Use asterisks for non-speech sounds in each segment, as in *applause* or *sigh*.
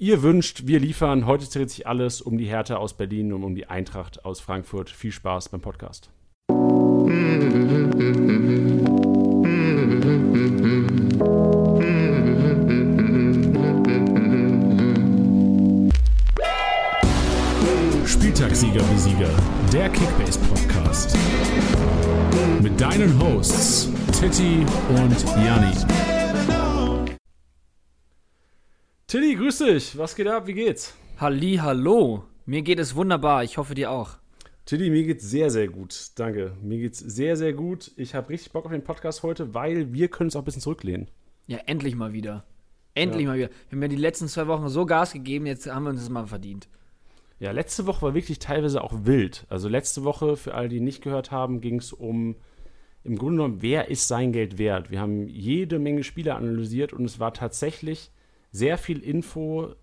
Ihr wünscht, wir liefern. Heute dreht sich alles um die Hertha aus Berlin und um die Eintracht aus Frankfurt. Viel Spaß beim Podcast. Spieltagssieger wie Sieger, der Kickbase Podcast. Mit deinen Hosts Titti und Janni. Tilly, grüß dich. Was geht ab? Wie geht's? Halli, hallo. Mir geht es wunderbar. Ich hoffe dir auch. Tilly, mir geht's sehr, sehr gut. Danke. Mir geht's sehr, sehr gut. Ich habe richtig Bock auf den Podcast heute, weil wir können uns auch ein bisschen zurücklehnen. Ja, endlich mal wieder. Endlich Ja. mal wieder. Wir haben ja die letzten zwei Wochen so Gas gegeben, jetzt haben wir uns das mal verdient. Ja, letzte Woche war wirklich teilweise auch wild. Also letzte Woche, für alle, die nicht gehört haben, ging es um im Grunde genommen, wer ist sein Geld wert? Wir haben jede Menge Spieler analysiert und es war tatsächlich sehr viel Info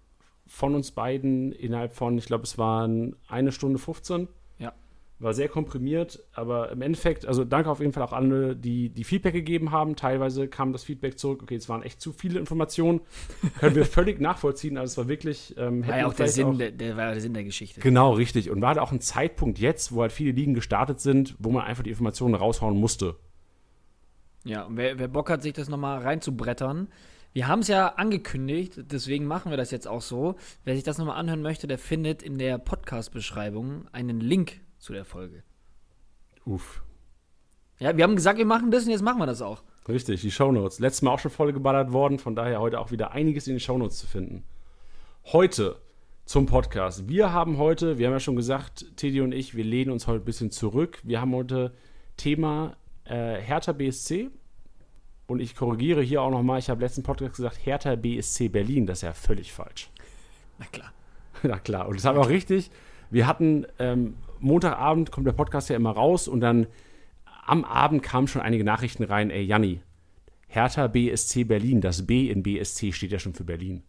von uns beiden innerhalb von, ich glaube, es waren eine Stunde 15. Ja. War sehr komprimiert, aber im Endeffekt, also danke auf jeden Fall auch alle, die, die Feedback gegeben haben. Teilweise kam das Feedback zurück, okay, es waren echt zu viele Informationen. *laughs* Können wir völlig nachvollziehen. Also es war wirklich. Ähm, War ja auch der Sinn, der, der war der Sinn der Geschichte. Genau, richtig. Und war da auch ein Zeitpunkt jetzt, wo halt viele Ligen gestartet sind, wo man einfach die Informationen raushauen musste. Ja, und wer, wer Bock hat, sich das nochmal reinzubrettern. Wir haben es ja angekündigt, deswegen machen wir das jetzt auch so. Wer sich das nochmal anhören möchte, der findet in der Podcast-Beschreibung einen Link zu der Folge. Uff. Ja, wir haben gesagt, wir machen das und jetzt machen wir das auch. Richtig, die Shownotes. Letztes Mal auch schon voll geballert worden, von daher heute auch wieder einiges in den Shownotes zu finden. Heute zum Podcast. Wir haben heute, wir haben ja schon gesagt, Teddy und ich, wir lehnen uns heute ein bisschen zurück. Wir haben heute Thema äh, Hertha BSC. Und ich korrigiere hier auch nochmal, ich habe letzten Podcast gesagt, Hertha BSC Berlin. Das ist ja völlig falsch. Na klar. *laughs* Na klar, und das haben wir auch richtig. Wir hatten ähm, Montagabend kommt der Podcast ja immer raus und dann am Abend kamen schon einige Nachrichten rein. Ey, Janni, Hertha BSC Berlin, das B in BSC steht ja schon für Berlin.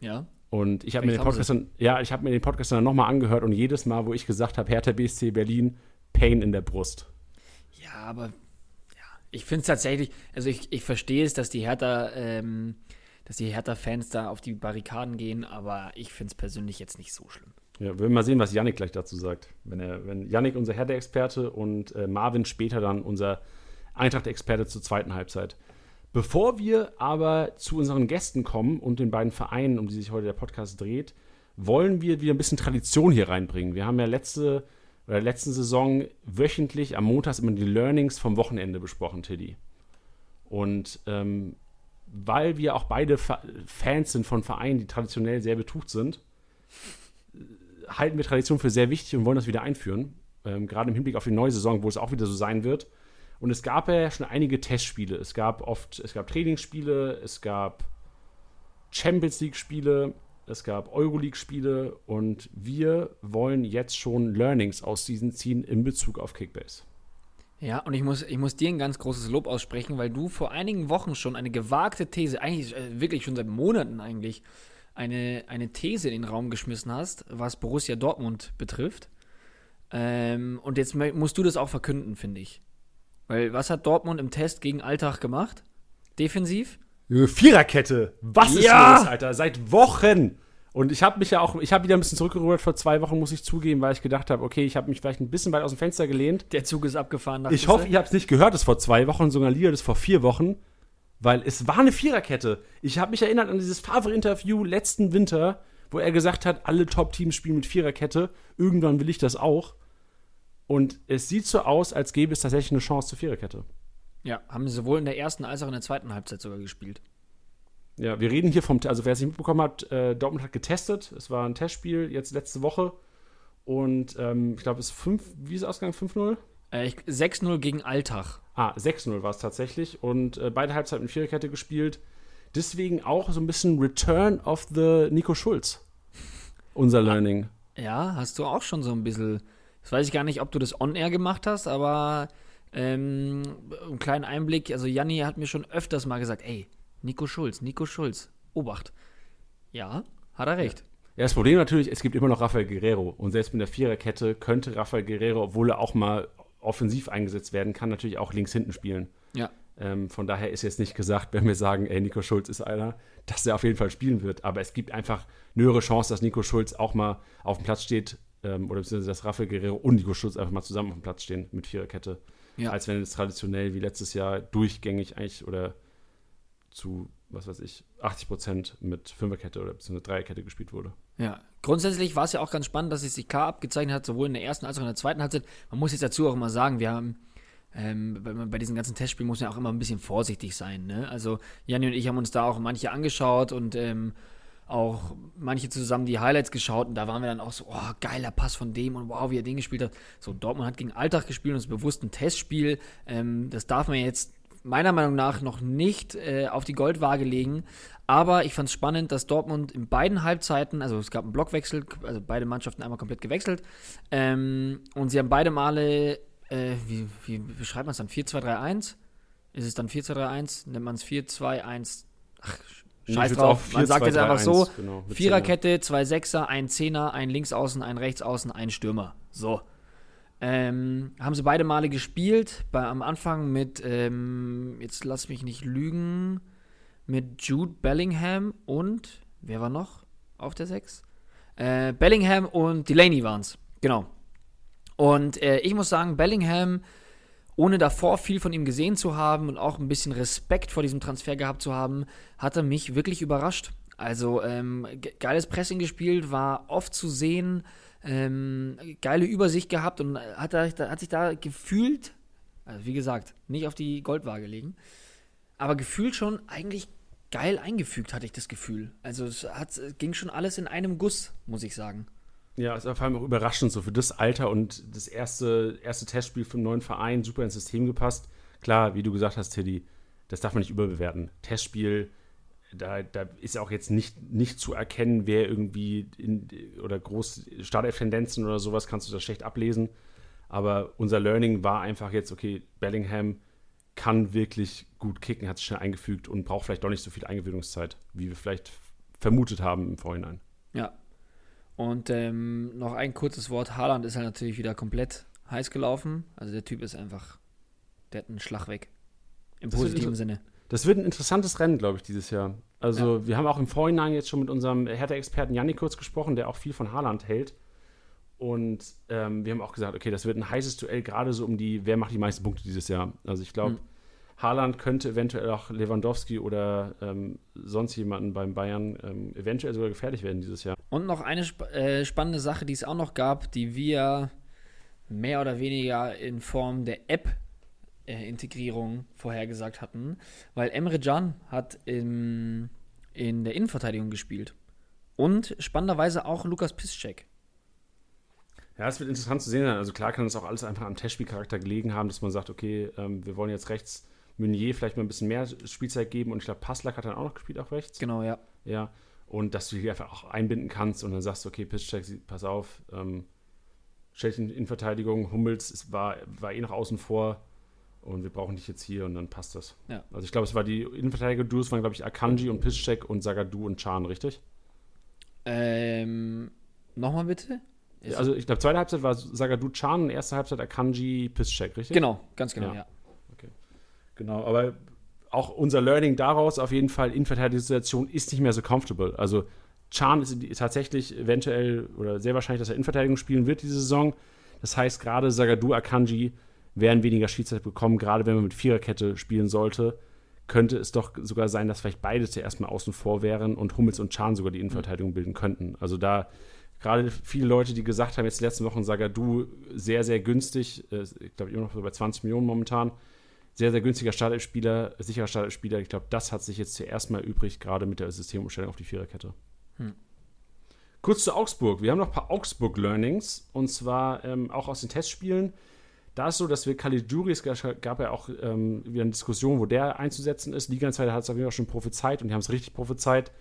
Ja. Und ich habe mir den Vielleicht haben Podcast dann, ja, ich habe mir den Podcast dann nochmal angehört und jedes Mal, wo ich gesagt habe, Hertha BSC Berlin, Pain in der Brust. Ja, aber ich finde es tatsächlich, also ich, ich verstehe es, dass die Hertha, ähm, dass die Hertha-Fans da auf die Barrikaden gehen, aber ich finde es persönlich jetzt nicht so schlimm. Ja, wir werden mal sehen, was Yannick gleich dazu sagt. Wenn er, wenn Yannick unser Hertha-Experte und äh, Marvin später dann unser Eintracht-Experte zur zweiten Halbzeit. Bevor wir aber zu unseren Gästen kommen und den beiden Vereinen, um die sich heute der Podcast dreht, wollen wir wieder ein bisschen Tradition hier reinbringen. Wir haben ja letzte oder letzten Saison wöchentlich am Montags immer die Learnings vom Wochenende besprochen, Tiddy. Und ähm, weil wir auch beide Fa Fans sind von Vereinen, die traditionell sehr betucht sind, halten wir Tradition für sehr wichtig und wollen das wieder einführen. Ähm, gerade im Hinblick auf die neue Saison, wo es auch wieder so sein wird. Und es gab ja schon einige Testspiele. Es gab oft, es gab Trainingsspiele, es gab Champions League-Spiele, es gab Euroleague-Spiele und wir wollen jetzt schon Learnings aus diesen ziehen in Bezug auf Kickbase. Ja, und ich muss, ich muss dir ein ganz großes Lob aussprechen, weil du vor einigen Wochen schon eine gewagte These, eigentlich äh, wirklich schon seit Monaten eigentlich, eine, eine These in den Raum geschmissen hast, was Borussia Dortmund betrifft. Ähm, und jetzt musst du das auch verkünden, finde ich. Weil was hat Dortmund im Test gegen Alltag gemacht? Defensiv? Viererkette, was ist Ja! los, Alter? Seit Wochen. Und ich habe mich ja auch, ich habe wieder ein bisschen zurückgerudert vor zwei Wochen, muss ich zugeben, weil ich gedacht habe, okay, ich habe mich vielleicht ein bisschen weit aus dem Fenster gelehnt. Der Zug ist abgefahren. Ich hoffe, ihr habt es nicht gehört, das vor zwei Wochen, sondern Liga das vor vier Wochen, weil es war eine Viererkette. Ich habe mich erinnert an dieses Favre-Interview letzten Winter, wo er gesagt hat, alle Top-Teams spielen mit Viererkette. Irgendwann will ich das auch. Und es sieht so aus, als gäbe es tatsächlich eine Chance zur Viererkette. Ja, haben sie sowohl in der ersten als auch in der zweiten Halbzeit sogar gespielt. Ja, wir reden hier vom, also wer es nicht mitbekommen hat, äh, Dortmund hat getestet. Es war ein Testspiel jetzt letzte Woche. Und ähm, ich glaube, es ist 5, wie ist es ausgegangen? 5-0? Äh, ich- 6-0 gegen Alltag. Ah, 6-0 war es tatsächlich. Und äh, beide Halbzeiten mit Viererkette gespielt. Deswegen auch so ein bisschen Return of the Nico Schulz. Unser Learning. Ja, hast du auch schon so ein bisschen. Das weiß ich gar nicht, ob du das on-air gemacht hast, aber ähm, einen kleinen Einblick. Also, Janni hat mir schon öfters mal gesagt: Ey, Nico Schulz, Nico Schulz, Obacht. Ja, hat er recht. Ja, das Problem natürlich, es gibt immer noch Rafael Guerrero. Und selbst mit der Viererkette könnte Rafael Guerrero, obwohl er auch mal offensiv eingesetzt werden kann, natürlich auch links hinten spielen. Ja. Ähm, von daher ist jetzt nicht gesagt, wenn wir sagen, ey, Nico Schulz ist einer, dass er auf jeden Fall spielen wird. Aber es gibt einfach eine höhere Chance, dass Nico Schulz auch mal auf dem Platz steht ähm, oder beziehungsweise dass Rafael Guerrero und Nico Schulz einfach mal zusammen auf dem Platz stehen mit Viererkette. Ja. Als wenn es traditionell wie letztes Jahr durchgängig eigentlich oder zu, was weiß ich, 80 Prozent mit Fünferkette oder beziehungsweise Dreierkette gespielt wurde. Ja, grundsätzlich war es ja auch ganz spannend, dass sich die K abgezeichnet hat, sowohl in der ersten als auch in der zweiten Halbzeit. Man muss jetzt dazu auch immer sagen, wir haben ähm, bei, bei, diesen ganzen Testspielen muss man auch immer ein bisschen vorsichtig sein. Ne? Also Janni und ich haben uns da auch manche angeschaut und ähm, auch manche zusammen die Highlights geschaut und da waren wir dann auch so, oh, geiler Pass von dem und wow, wie er den gespielt hat. So, Dortmund hat gegen Alltag gespielt und ist bewusst ein Testspiel. Ähm, das darf man jetzt meiner Meinung nach noch nicht äh, auf die Goldwaage legen. Aber ich fand es spannend, dass Dortmund in beiden Halbzeiten, also es gab einen Blockwechsel, also beide Mannschaften einmal komplett gewechselt. Ähm, und sie haben beide Male äh, wie, wie beschreibt man es dann? 4-2-3-1? Ist es dann 4-2-3-1? Nennt man es 4-2-1? Ach, scheiß drauf. 4, man sagt 2, jetzt 3, einfach 1, so: genau, Viererkette, zwei Sechser, ein Zehner, ein Linksaußen, ein Rechtsaußen, ein Stürmer. So. Ähm, haben sie beide Male gespielt. Bei, am Anfang mit, ähm, jetzt lass mich nicht lügen, mit Jude Bellingham und, wer war noch auf der 6? Äh, Bellingham und Delaney waren es. Genau. Und äh, ich muss sagen, Bellingham, ohne davor viel von ihm gesehen zu haben und auch ein bisschen Respekt vor diesem Transfer gehabt zu haben, hat er mich wirklich überrascht. Also ähm, geiles Pressing gespielt, war oft zu sehen, ähm, geile Übersicht gehabt und hat, er, hat sich da gefühlt, also wie gesagt, nicht auf die Goldwaage legen, aber gefühlt schon eigentlich geil eingefügt, hatte ich das Gefühl. Also es hat, ging schon alles in einem Guss, muss ich sagen. Ja, es war vor allem auch überraschend, so für das Alter und das erste, erste Testspiel einen neuen Verein, super ins System gepasst. Klar, wie du gesagt hast, Teddy, das darf man nicht überbewerten. Testspiel, da, da ist auch jetzt nicht, nicht zu erkennen, wer irgendwie in, oder groß Startelf-Tendenzen oder sowas kannst du das schlecht ablesen. Aber unser Learning war einfach jetzt, okay, Bellingham kann wirklich gut kicken, hat sich schnell eingefügt und braucht vielleicht doch nicht so viel Eingewöhnungszeit, wie wir vielleicht vermutet haben im Vorhinein. Ja, und ähm, noch ein kurzes Wort: Haaland ist halt natürlich wieder komplett heiß gelaufen. Also der Typ ist einfach, der hat einen Schlag weg. Im das positiven Sinne. Das wird ein interessantes Rennen, glaube ich, dieses Jahr. Also ja. wir haben auch im Vorhinein jetzt schon mit unserem Hertha-Experten Jannik kurz gesprochen, der auch viel von Haaland hält. Und ähm, wir haben auch gesagt, okay, das wird ein heißes Duell, gerade so um die, wer macht die meisten Punkte dieses Jahr. Also ich glaube, mhm. Haaland könnte eventuell auch Lewandowski oder ähm, sonst jemanden beim Bayern ähm, eventuell sogar gefährlich werden dieses Jahr. Und noch eine sp äh, spannende Sache, die es auch noch gab, die wir mehr oder weniger in Form der App-Integrierung äh, vorhergesagt hatten, weil Emre Can hat im, in der Innenverteidigung gespielt. Und spannenderweise auch Lukas Piszczek. Ja, es wird interessant zu sehen sein. Also klar kann das auch alles einfach am Testspielcharakter gelegen haben, dass man sagt, okay, ähm, wir wollen jetzt rechts Meunier vielleicht mal ein bisschen mehr Spielzeit geben und ich glaube, Passlack hat dann auch noch gespielt auf rechts. Genau, ja. Ja, und dass du die einfach auch einbinden kannst und dann sagst, okay, Pisscheck, pass auf, ähm, stell dich in Verteidigung, Hummels ist, war, war eh nach außen vor und wir brauchen dich jetzt hier und dann passt das. Ja. Also ich glaube, es war die Innenverteidiger-Duos waren, glaube ich, Akanji und Piszczek und Sagadu und Chan, richtig? Ähm, nochmal bitte? Ja, also ich glaube, zweite Halbzeit war Sagadu Chan und erste Halbzeit Akanji Piszczek, richtig? Genau, ganz genau, ja. ja. Genau, aber auch unser Learning daraus auf jeden Fall, Innenverteidigungssituation ist nicht mehr so comfortable. Also Chan ist tatsächlich eventuell oder sehr wahrscheinlich, dass er Innenverteidigung spielen wird diese Saison. Das heißt, gerade Sagadu Akanji werden weniger Spielzeit bekommen, gerade wenn man mit Viererkette spielen sollte. Könnte es doch sogar sein, dass vielleicht beide zuerst mal außen vor wären und Hummels und Chan sogar die Innenverteidigung bilden könnten. Also da gerade viele Leute, die gesagt haben, jetzt die letzten Wochen Sagadu sehr, sehr günstig, äh, ich glaube immer noch so bei 20 Millionen momentan, sehr, sehr günstiger Startelf-Spieler, sicherer Startelf-Spieler. Ich glaube, das hat sich jetzt zuerst mal übrig, gerade mit der Systemumstellung auf die Viererkette. Hm. Kurz zu Augsburg. Wir haben noch ein paar Augsburg-Learnings und zwar ähm, auch aus den Testspielen. Da ist so, dass wir Caligiuris, gab ja auch ähm, wieder eine Diskussion, wo der einzusetzen ist. Liga-Zeit hat es auf jeden Fall schon prophezeit und die haben es richtig prophezeit.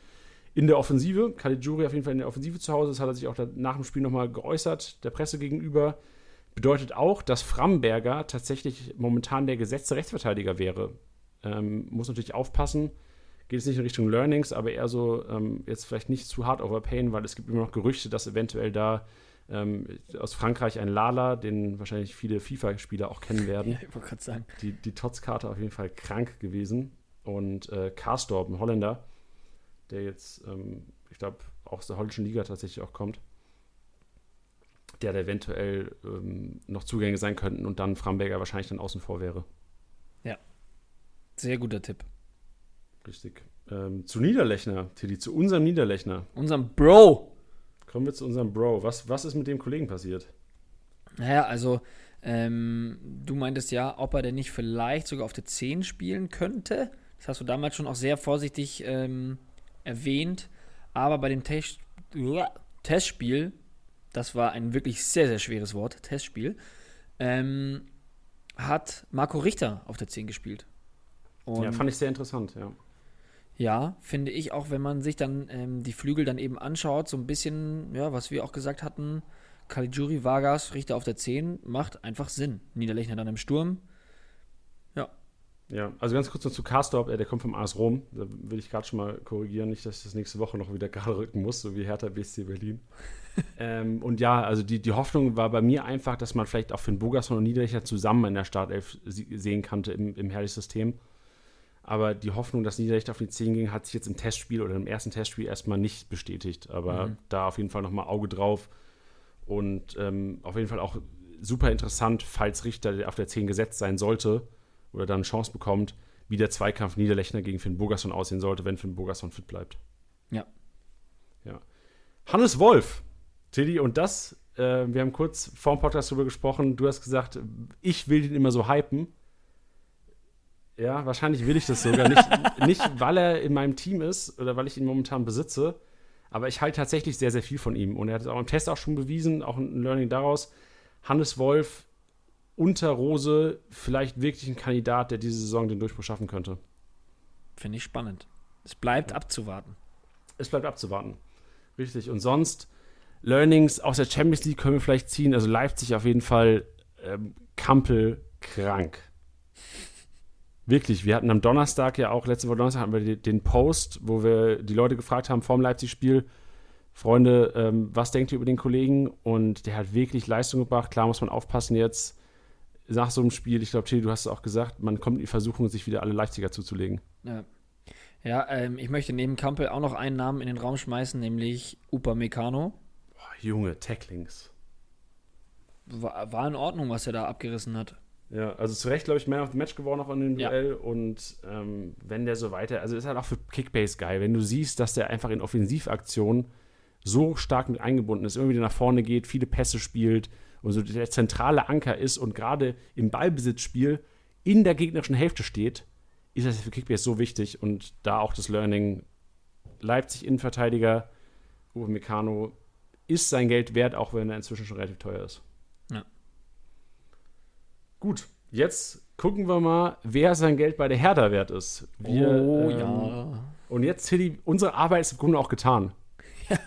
In der Offensive, Caligiuri auf jeden Fall in der Offensive zu Hause, das hat er sich auch nach dem Spiel nochmal geäußert, der Presse gegenüber. Bedeutet auch, dass Framberger tatsächlich momentan der gesetzte Rechtsverteidiger wäre. Ähm, muss natürlich aufpassen. Geht es nicht in Richtung Learnings, aber eher so ähm, jetzt vielleicht nicht zu hart overpayen, weil es gibt immer noch Gerüchte, dass eventuell da Ähm, aus Frankreich ein Lala, den wahrscheinlich viele FIFA-Spieler auch kennen werden. Ja, *laughs* ich wollte gerade sagen. Die, die Tots-Karte auf jeden Fall krank gewesen. Und äh, Karsdorp, ein Holländer, der jetzt, ähm, ich glaube, aus der holländischen Liga tatsächlich auch kommt, der da eventuell ähm, noch Zugänge sein könnten und dann Framberger wahrscheinlich dann außen vor wäre. Sehr guter Tipp. Richtig. Ähm, zu Niederlechner, Tilly, zu unserem Niederlechner. Unserem Bro. Kommen wir zu unserem Bro. Was, was ist mit dem Kollegen passiert? Naja, also ähm, du meintest ja, ob er denn nicht vielleicht sogar auf der 10 spielen könnte. Das hast du damals schon auch sehr vorsichtig ähm, erwähnt. Aber bei dem Test Testspiel, das war ein wirklich sehr, sehr schweres Wort, Testspiel, ähm, hat Marco Richter auf der 10 gespielt. Und ja, fand ich sehr interessant, ja. Ja, finde ich auch, wenn man sich dann ähm, die Flügel dann eben anschaut, so ein bisschen, ja, was wir auch gesagt hatten, Caligiuri, Vargas, Richter auf der 10, macht einfach Sinn. Niederlechner dann im Sturm. Ja. Ja, also ganz kurz noch zu Karstorp, der kommt vom AS Rom. Da will ich gerade schon mal korrigieren, nicht, dass ich das nächste Woche noch wieder *laughs* gerade rücken muss, so wie Hertha BSC Berlin. Ähm, und ja, also die, die Hoffnung war bei mir einfach, dass man vielleicht auch Finn Bogerson und Niederlechner zusammen in der Startelf sehen konnte im, im Herrlich-System. Aber die Hoffnung, dass Niederlechner auf die 10 ging, hat sich jetzt im Testspiel oder im ersten Testspiel erstmal nicht bestätigt. Aber mhm. da auf jeden Fall nochmal Auge drauf. Und ähm, auf jeden Fall auch super interessant, falls Richter auf der 10 gesetzt sein sollte oder dann eine Chance bekommt, wie der Zweikampf Niederlechner gegen Finn Burgerson aussehen sollte, wenn Finn Burgerson fit bleibt. Ja. Ja. Hannes Wolf, Tilly, und das, äh, wir haben kurz vor dem Podcast darüber gesprochen. Du hast gesagt, ich will den immer so hypen. Ja, wahrscheinlich will ich das sogar. Nicht, *laughs* nicht, weil er in meinem Team ist oder weil ich ihn momentan besitze, aber ich halte tatsächlich sehr, sehr viel von ihm. Und er hat es auch im Test auch schon bewiesen, auch ein Learning daraus. Hannes Wolf unter Rose vielleicht wirklich ein Kandidat, der diese Saison den Durchbruch schaffen könnte. Finde ich spannend. Es bleibt abzuwarten. Es bleibt abzuwarten. Richtig. Und sonst, Learnings aus der Champions League können wir vielleicht ziehen. Also Leipzig auf jeden Fall ähm, Kampel krank. Wirklich, wir hatten am Donnerstag ja auch, letzte Woche Donnerstag hatten wir den Post, wo wir die Leute gefragt haben vorm Leipzig-Spiel, Freunde, ähm, was denkt ihr über den Kollegen? Und der hat wirklich Leistung gebracht. Klar muss man aufpassen jetzt nach so einem Spiel. Ich glaube, Tilly, du hast es auch gesagt, man kommt in die Versuchung, sich wieder alle Leipziger zuzulegen. Ja, ja ähm, ich möchte neben Kampel auch noch einen Namen in den Raum schmeißen, nämlich Upa Meccano. Junge, Tacklings. War, war in Ordnung, was er da abgerissen hat. Ja, also zu Recht, glaube ich, Man of the Match geworden auch in dem Duell. Ja. Und ähm, wenn der so weiter, also ist halt auch für Kickbase geil, wenn du siehst, dass der einfach in Offensivaktionen so stark mit eingebunden ist, immer wieder nach vorne geht, viele Pässe spielt und so der zentrale Anker ist und gerade im Ballbesitzspiel in der gegnerischen Hälfte steht, ist das für Kickbase so wichtig. Und da auch das Learning, Leipzig Innenverteidiger, Uwe Meccano, ist sein Geld wert, auch wenn er inzwischen schon relativ teuer ist. Gut, jetzt gucken wir mal, wer sein Geld bei der Hertha wert ist. Wir, oh ähm, ja. Und jetzt, Tilly, unsere Arbeit ist im Grunde auch getan. *laughs*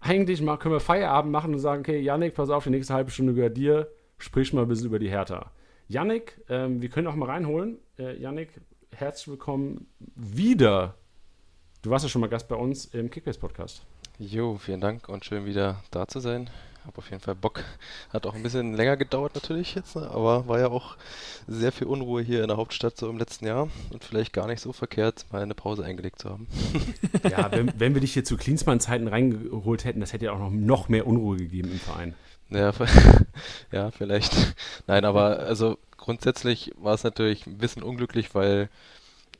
Eigentlich mal können wir Feierabend machen und sagen, okay, Yannick, pass auf, die nächste halbe Stunde gehört dir, sprich mal ein bisschen über die Hertha. Yannick, ähm, wir können auch mal reinholen. Äh, Yannick, herzlich willkommen wieder. Du warst ja schon mal Gast bei uns im Kickbase-Podcast. Jo, vielen Dank und schön wieder da zu sein habe auf jeden Fall Bock. Hat auch ein bisschen länger gedauert natürlich jetzt, ne? aber war ja auch sehr viel Unruhe hier in der Hauptstadt so im letzten Jahr und vielleicht gar nicht so verkehrt, mal eine Pause eingelegt zu haben. *laughs* ja, wenn, wenn wir dich hier zu Klinsmann-Zeiten reingeholt hätten, das hätte ja auch noch, noch mehr Unruhe gegeben im Verein. Ja, *laughs* ja, vielleicht. Nein, aber also grundsätzlich war es natürlich ein bisschen unglücklich, weil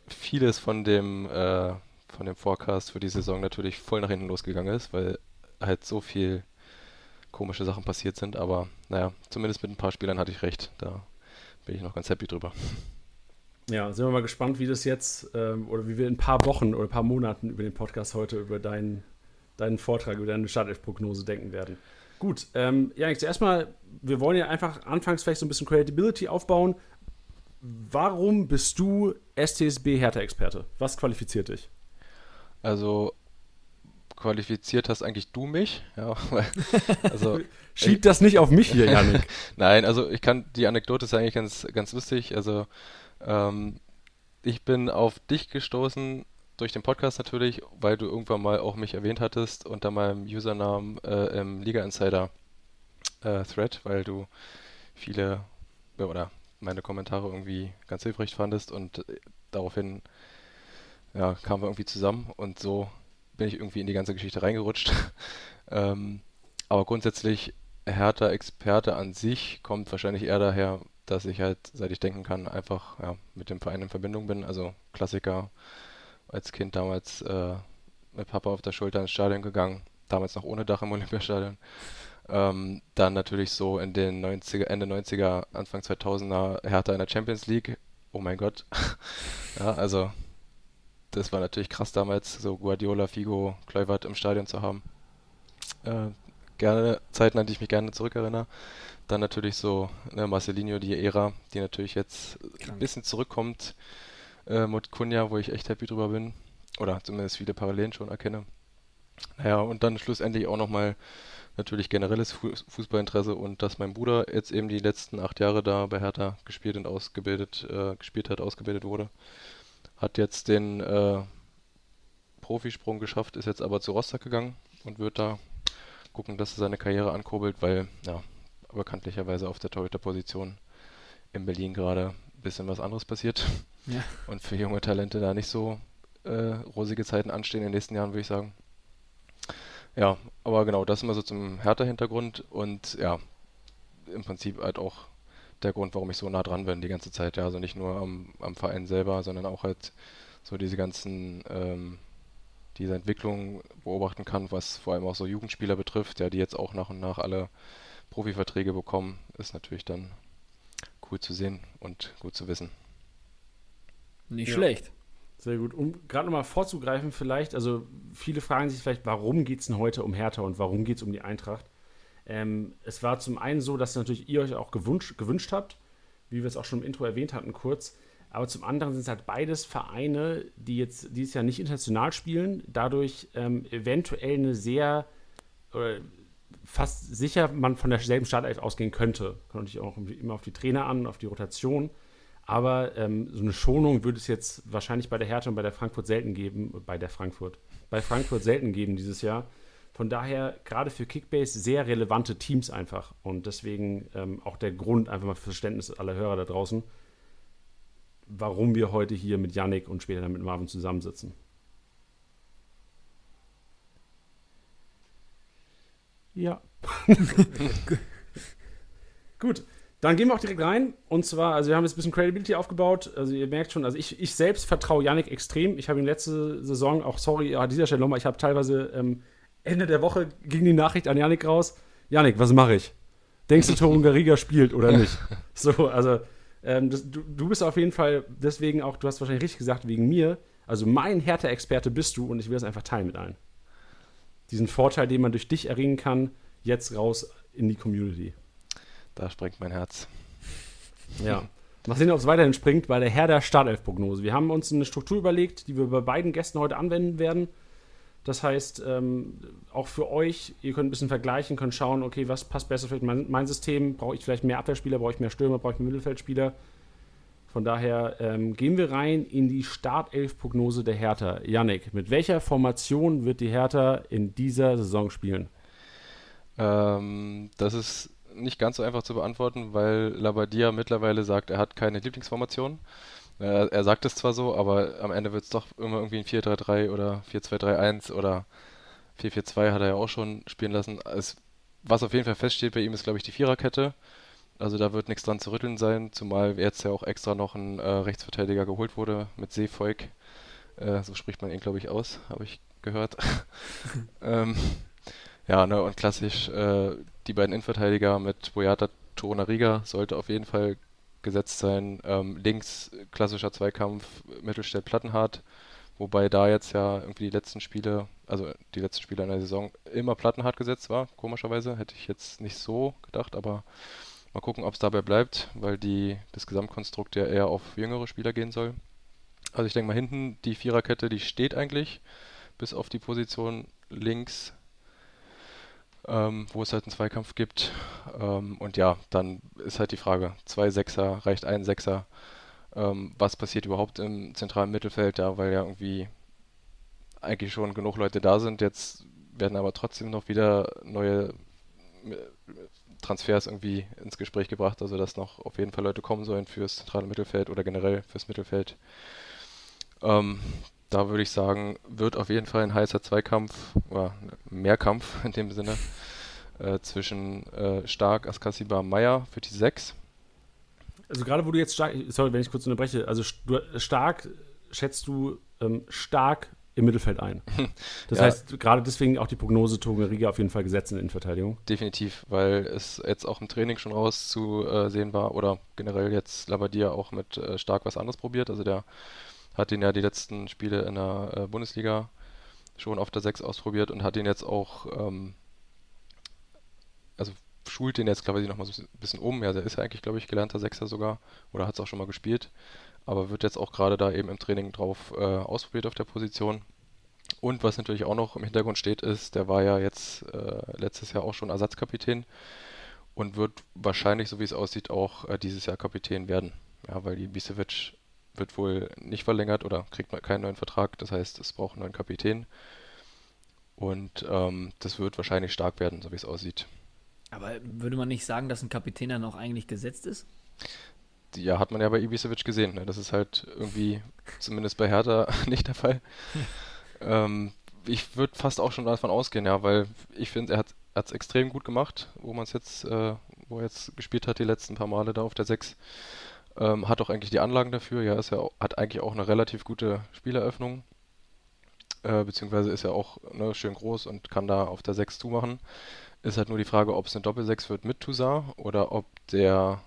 vieles von dem äh, von dem Forecast für die Saison natürlich voll nach hinten losgegangen ist, weil halt so viel komische Sachen passiert sind, aber naja, zumindest mit ein paar Spielern hatte ich recht. Da bin ich noch ganz happy drüber. Ja, sind wir mal gespannt, wie das jetzt ähm, oder wie wir in ein paar Wochen oder ein paar Monaten über den Podcast heute über deinen, deinen Vortrag, über deine Startelf-Prognose denken werden. Gut, ähm, ja, zuerst mal, wir wollen ja einfach anfangs vielleicht so ein bisschen Credibility aufbauen. Warum bist du STSB-Hertha-Experte? Was qualifiziert dich? Also qualifiziert hast eigentlich du mich. Ja, *laughs* also, *laughs* Schieb das nicht auf mich hier, Janik. *laughs* Nein, also ich kann, die Anekdote ist eigentlich ganz, ganz lustig. Also ähm, ich bin auf dich gestoßen durch den Podcast natürlich, weil du irgendwann mal auch mich erwähnt hattest unter meinem Usernamen äh, im Liga Insider äh, Thread, weil du viele ja, oder meine Kommentare irgendwie ganz hilfreich fandest und äh, daraufhin ja, kamen wir irgendwie zusammen und so bin ich irgendwie in die ganze Geschichte reingerutscht. *laughs* ähm, aber grundsätzlich Hertha Experte an sich kommt wahrscheinlich eher daher, dass ich halt, seit ich denken kann, einfach ja, mit dem Verein in Verbindung bin. Also Klassiker als Kind damals äh, mit Papa auf der Schulter ins Stadion gegangen, damals noch ohne Dach im Olympiastadion. Ähm, dann natürlich so in den 90er, Ende 90er, Anfang 2000er Hertha in der Champions League. Oh mein Gott. *laughs* ja, also das war natürlich krass damals, so Guardiola, Figo, Kluivert im Stadion zu haben. Äh, gerne Zeiten, an die ich mich gerne zurückerinnere. Dann natürlich so ne, Marcelinho, die Ära, die natürlich jetzt Krank. ein bisschen zurückkommt äh, mit Kunja, wo ich echt happy drüber bin. Oder zumindest viele Parallelen schon erkenne. Naja, und dann schlussendlich auch nochmal natürlich generelles Fußballinteresse und dass mein Bruder jetzt eben die letzten acht Jahre da bei Hertha gespielt und ausgebildet, äh, gespielt hat, ausgebildet wurde. Hat jetzt den äh, Profisprung geschafft, ist jetzt aber zu Rostock gegangen und wird da gucken, dass er seine Karriere ankurbelt, weil ja, bekanntlicherweise auf der Torhüter-Position in Berlin gerade ein bisschen was anderes passiert. Ja. Und für junge Talente da nicht so äh, rosige Zeiten anstehen in den nächsten Jahren, würde ich sagen. Ja, aber genau, das immer so zum Hertha-Hintergrund und ja, im Prinzip halt auch der Grund, warum ich so nah dran bin die ganze Zeit. Ja, also nicht nur am, am Verein selber, sondern auch halt so diese ganzen ähm, diese Entwicklung beobachten kann, was vor allem auch so Jugendspieler betrifft, ja, die jetzt auch nach und nach alle Profiverträge bekommen, ist natürlich dann cool zu sehen und gut zu wissen. Nicht ja. schlecht. Sehr gut. Um gerade nochmal vorzugreifen, vielleicht, also viele fragen sich vielleicht, warum geht es denn heute um Hertha und warum geht es um die Eintracht? Ähm, es war zum einen so, dass natürlich ihr euch auch gewünscht, gewünscht habt, wie wir es auch schon im Intro erwähnt hatten, kurz, aber zum anderen sind es halt beides Vereine, die jetzt dieses Jahr nicht international spielen, dadurch ähm, eventuell eine sehr oder fast sicher man von derselben Startelf ausgehen könnte. Kommt natürlich auch immer auf die Trainer an, auf die Rotation. Aber ähm, so eine Schonung würde es jetzt wahrscheinlich bei der Hertha und bei der Frankfurt selten geben, bei der Frankfurt, bei Frankfurt selten geben dieses Jahr. Von daher gerade für Kickbase sehr relevante Teams einfach. Und deswegen ähm, auch der Grund, einfach mal für Verständnis aller Hörer da draußen, warum wir heute hier mit Yannick und später dann mit Marvin zusammensitzen. Ja. *laughs* Gut, dann gehen wir auch direkt rein. Und zwar, also wir haben jetzt ein bisschen Credibility aufgebaut. Also ihr merkt schon, also ich, ich selbst vertraue Yannick extrem. Ich habe ihn letzte Saison, auch sorry an dieser Stelle nochmal, ich habe teilweise ähm, Ende der Woche ging die Nachricht an Yannick raus. Yannick, was mache ich? Denkst du, Torun Gariga spielt oder *laughs* nicht? So, also ähm, das, du, du bist auf jeden Fall deswegen auch, du hast wahrscheinlich richtig gesagt, wegen mir. Also mein Härte-Experte bist du und ich will es einfach teilen mit allen. Diesen Vorteil, den man durch dich erringen kann, jetzt raus in die Community. Da springt mein Herz. Ja. Mal sehen, ob es weiterhin springt bei der Herr der Startelf-Prognose. Wir haben uns eine Struktur überlegt, die wir bei beiden Gästen heute anwenden werden. Das heißt, ähm, auch für euch, ihr könnt ein bisschen vergleichen, könnt schauen, okay, was passt besser für mein, mein System? Brauche ich vielleicht mehr Abwehrspieler, brauche ich mehr Stürmer, brauche ich mehr Mittelfeldspieler? Von daher ähm, gehen wir rein in die Startelf-Prognose der Hertha. Yannick, mit welcher Formation wird die Hertha in dieser Saison spielen? Ähm, das ist nicht ganz so einfach zu beantworten, weil Labadia mittlerweile sagt, er hat keine Lieblingsformation. Er, er sagt es zwar so, aber am Ende wird es doch immer irgendwie ein 4-3-3 oder 4-2-3-1 oder 4-4-2 hat er ja auch schon spielen lassen. Es, was auf jeden Fall feststeht bei ihm ist, glaube ich, die Viererkette. Also da wird nichts dran zu rütteln sein, zumal jetzt ja auch extra noch ein äh, Rechtsverteidiger geholt wurde mit Seefolk. Äh, so spricht man ihn, glaube ich, aus, habe ich gehört. *laughs* ähm, ja, ne, und klassisch äh, die beiden Innenverteidiger mit Boyata Torunariga sollte auf jeden Fall gesetzt sein. Ähm, links klassischer Zweikampf Mittelstädt Plattenhardt, wobei da jetzt ja irgendwie die letzten Spiele, also die letzten Spiele in der Saison immer Plattenhardt gesetzt war, komischerweise. Hätte ich jetzt nicht so gedacht, aber mal gucken, ob es dabei bleibt, weil die, das Gesamtkonstrukt ja eher auf jüngere Spieler gehen soll. Also ich denke mal hinten, die Viererkette, die steht eigentlich, bis auf die Position links ähm, wo es halt einen Zweikampf gibt. Ähm, und ja, dann ist halt die Frage, zwei Sechser, reicht ein Sechser? Ähm, was passiert überhaupt im zentralen Mittelfeld da, weil ja irgendwie eigentlich schon genug Leute da sind. Jetzt werden aber trotzdem noch wieder neue Transfers irgendwie ins Gespräch gebracht, also dass noch auf jeden Fall Leute kommen sollen fürs zentrale Mittelfeld oder generell fürs Mittelfeld. Ähm, da würde ich sagen, wird auf jeden Fall ein heißer Zweikampf oder Mehrkampf *laughs* in dem Sinne äh, zwischen äh, Stark, Askasiba, Meier für die 6. Also gerade wo du jetzt stark, sorry, wenn ich kurz unterbreche, also stark schätzt du ähm, stark im Mittelfeld ein. *laughs* Das ja. heißt, gerade deswegen auch die Prognose Togen Riga auf jeden Fall gesetzt in Innenverteidigung. Definitiv, weil es jetzt auch im Training schon rauszusehen war oder generell jetzt Labadia auch mit äh, stark was anderes probiert. Also der hat ihn ja die letzten Spiele in der äh, Bundesliga schon auf der 6 ausprobiert und hat ihn jetzt auch, ähm, also schult den jetzt, glaube ich, nochmal so ein bisschen um. Ja, der ist ja eigentlich, glaube ich, gelernter Sechser sogar oder hat es auch schon mal gespielt, aber wird jetzt auch gerade da eben im Training drauf äh, ausprobiert auf der Position. Und was natürlich auch noch im Hintergrund steht, ist, der war ja jetzt äh, letztes Jahr auch schon Ersatzkapitän und wird wahrscheinlich, so wie es aussieht, auch äh, dieses Jahr Kapitän werden. Ja, weil die Ibisevic wird wohl nicht verlängert oder kriegt keinen neuen Vertrag. Das heißt, es braucht einen neuen Kapitän. Und ähm, das wird wahrscheinlich stark werden, so wie es aussieht. Aber würde man nicht sagen, dass ein Kapitän dann auch eigentlich gesetzt ist? Ja, hat man ja bei Ibisevic gesehen. Ne? Das ist halt irgendwie, *laughs* zumindest bei Hertha, *laughs* nicht der Fall. *laughs* ähm, ich würde fast auch schon davon ausgehen, ja, weil ich finde, er hat es extrem gut gemacht, wo man es jetzt, äh, wo er jetzt gespielt hat, die letzten paar Male da auf der 6. Ähm, hat auch eigentlich die Anlagen dafür. Ja, ist ja hat eigentlich auch eine relativ gute Spieleröffnung. Äh, beziehungsweise ist er auch ne, schön groß und kann da auf der 6 zumachen. Ist halt nur die Frage, ob es eine Doppel-6 wird mit Toussaint oder ob der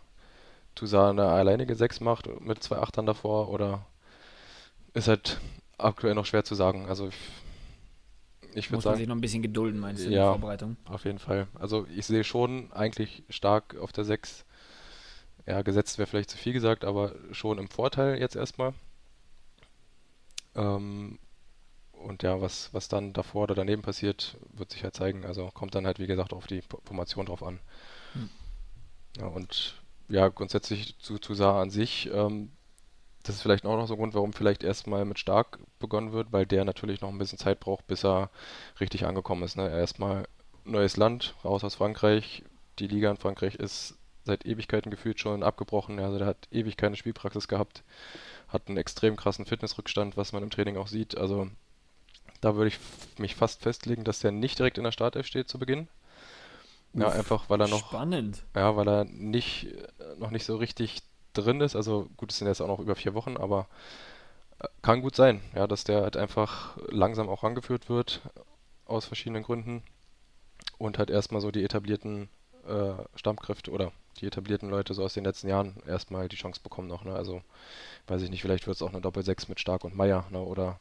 Toussaint eine alleinige 6 macht mit zwei Achtern davor oder ist halt aktuell noch schwer zu sagen. Also ich, ich würde sagen. Muss man sich noch ein bisschen gedulden, meinst du, ja, in der Vorbereitung? Auf jeden Fall. Also ich sehe schon eigentlich stark auf der 6 ja, gesetzt wäre vielleicht zu viel gesagt, aber schon im Vorteil jetzt erstmal. Ähm, und ja, was, was dann davor oder daneben passiert, wird sich halt zeigen. Also kommt dann halt, wie gesagt, auf die Formation drauf an. Hm. Ja, und ja, grundsätzlich zu, zu Saar an sich, ähm, das ist vielleicht auch noch so ein Grund, warum vielleicht erstmal mit Stark begonnen wird, weil der natürlich noch ein bisschen Zeit braucht, bis er richtig angekommen ist. Ne? Erstmal neues Land, raus aus Frankreich. Die Liga in Frankreich ist seit Ewigkeiten gefühlt schon abgebrochen. Also der hat ewig keine Spielpraxis gehabt, hat einen extrem krassen Fitnessrückstand, was man im Training auch sieht. Also da würde ich mich fast festlegen, dass der nicht direkt in der Startelf steht zu Beginn. Ja, Uff, einfach weil er noch spannend. Ja, weil er nicht noch nicht so richtig drin ist. Also gut, es sind jetzt auch noch über vier Wochen, aber äh, kann gut sein, ja, dass der halt einfach langsam auch rangeführt wird aus verschiedenen Gründen und halt erstmal so die etablierten äh, Stammkräfte oder die etablierten Leute so aus den letzten Jahren erstmal die Chance bekommen noch. Ne? Also weiß ich nicht, vielleicht wird es auch eine Doppel-6 mit Stark und Meier ne? oder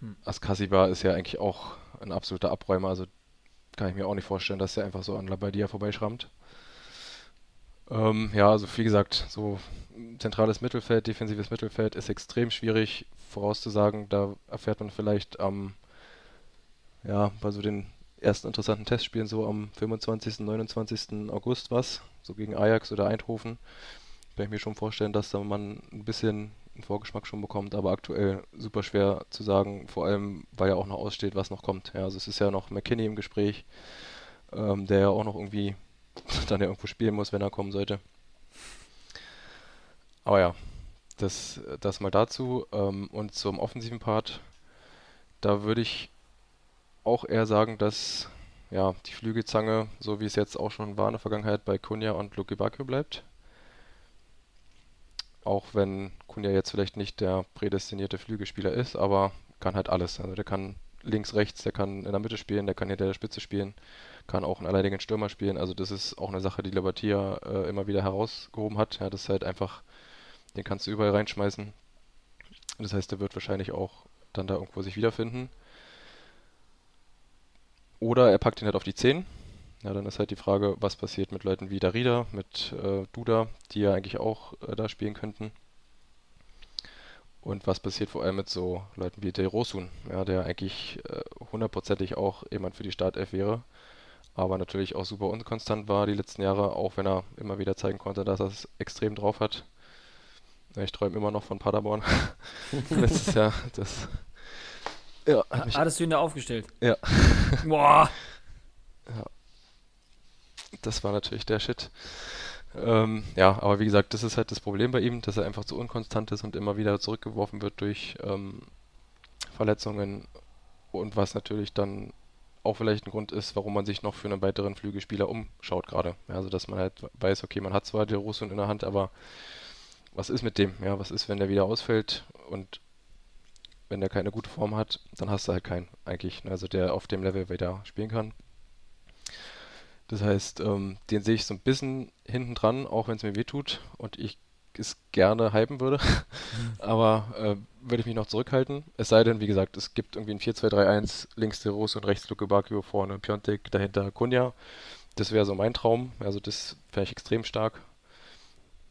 hm. Askasiba ist ja eigentlich auch ein absoluter Abräumer, also kann ich mir auch nicht vorstellen, dass er einfach so an Labadia vorbeischrammt. Ähm, ja, also wie gesagt, so zentrales Mittelfeld, defensives Mittelfeld ist extrem schwierig vorauszusagen. Da erfährt man vielleicht am, ja, bei so den ersten interessanten Testspielen so am 25., 29. August was, so gegen Ajax oder Eindhoven. Kann ich mir schon vorstellen, dass da man ein bisschen einen Vorgeschmack schon bekommt, aber aktuell super schwer zu sagen, vor allem weil ja auch noch aussteht, was noch kommt. Ja, also es ist ja noch McKinney im Gespräch, ähm, der ja auch noch irgendwie *laughs* dann ja irgendwo spielen muss, wenn er kommen sollte. Aber ja, das, das mal dazu. Ähm, und zum offensiven Part, da würde ich auch eher sagen, dass ja, die Flügelzange, so wie es jetzt auch schon war in der Vergangenheit, bei Kunja und Luki Bakio bleibt. Auch wenn Kunja jetzt vielleicht nicht der prädestinierte Flügelspieler ist, aber kann halt alles. Also der kann links, rechts, der kann in der Mitte spielen, der kann hinter der Spitze spielen, kann auch einen alleinigen Stürmer spielen. Also das ist auch eine Sache, die Labatia äh, immer wieder herausgehoben hat. Ja, das ist halt einfach, den kannst du überall reinschmeißen. Das heißt, der wird wahrscheinlich auch dann da irgendwo sich wiederfinden. Oder er packt ihn halt auf die 10. Ja, dann ist halt die Frage, was passiert mit Leuten wie Darida, mit äh, Duda, die ja eigentlich auch äh, da spielen könnten. Und was passiert vor allem mit so Leuten wie Del Rosun, ja, der eigentlich äh, hundertprozentig auch jemand für die Startelf wäre, aber natürlich auch super unkonstant war die letzten Jahre, auch wenn er immer wieder zeigen konnte, dass er es extrem drauf hat. Ich träume immer noch von Paderborn. *laughs* Letztes Jahr, das ja. Hattest du ihn da aufgestellt? Ja. *laughs* Boah. Ja. Das war natürlich der Shit. Ähm, ja, aber wie gesagt, das ist halt das Problem bei ihm, dass er einfach zu unkonstant ist und immer wieder zurückgeworfen wird durch ähm, Verletzungen und was natürlich dann auch vielleicht ein Grund ist, warum man sich noch für einen weiteren Flügelspieler umschaut gerade. Ja, also dass man halt weiß, okay, man hat zwar den Russen in der Hand, aber was ist mit dem? Ja, was ist, wenn der wieder ausfällt und wenn der keine gute Form hat, dann hast du halt keinen eigentlich, ne? also der auf dem Level wieder spielen kann. Das heißt, ähm, den sehe ich so ein bisschen hinten dran, auch wenn es mir wehtut und ich es gerne hypen würde. *laughs* Aber äh, würde ich mich noch zurückhalten. Es sei denn, wie gesagt, es gibt irgendwie ein 4-2-3-1, links der Rose und rechts Luke Bacchio, vorne Piontek, dahinter Kunja. Das wäre so mein Traum. Also das wäre ich extrem stark.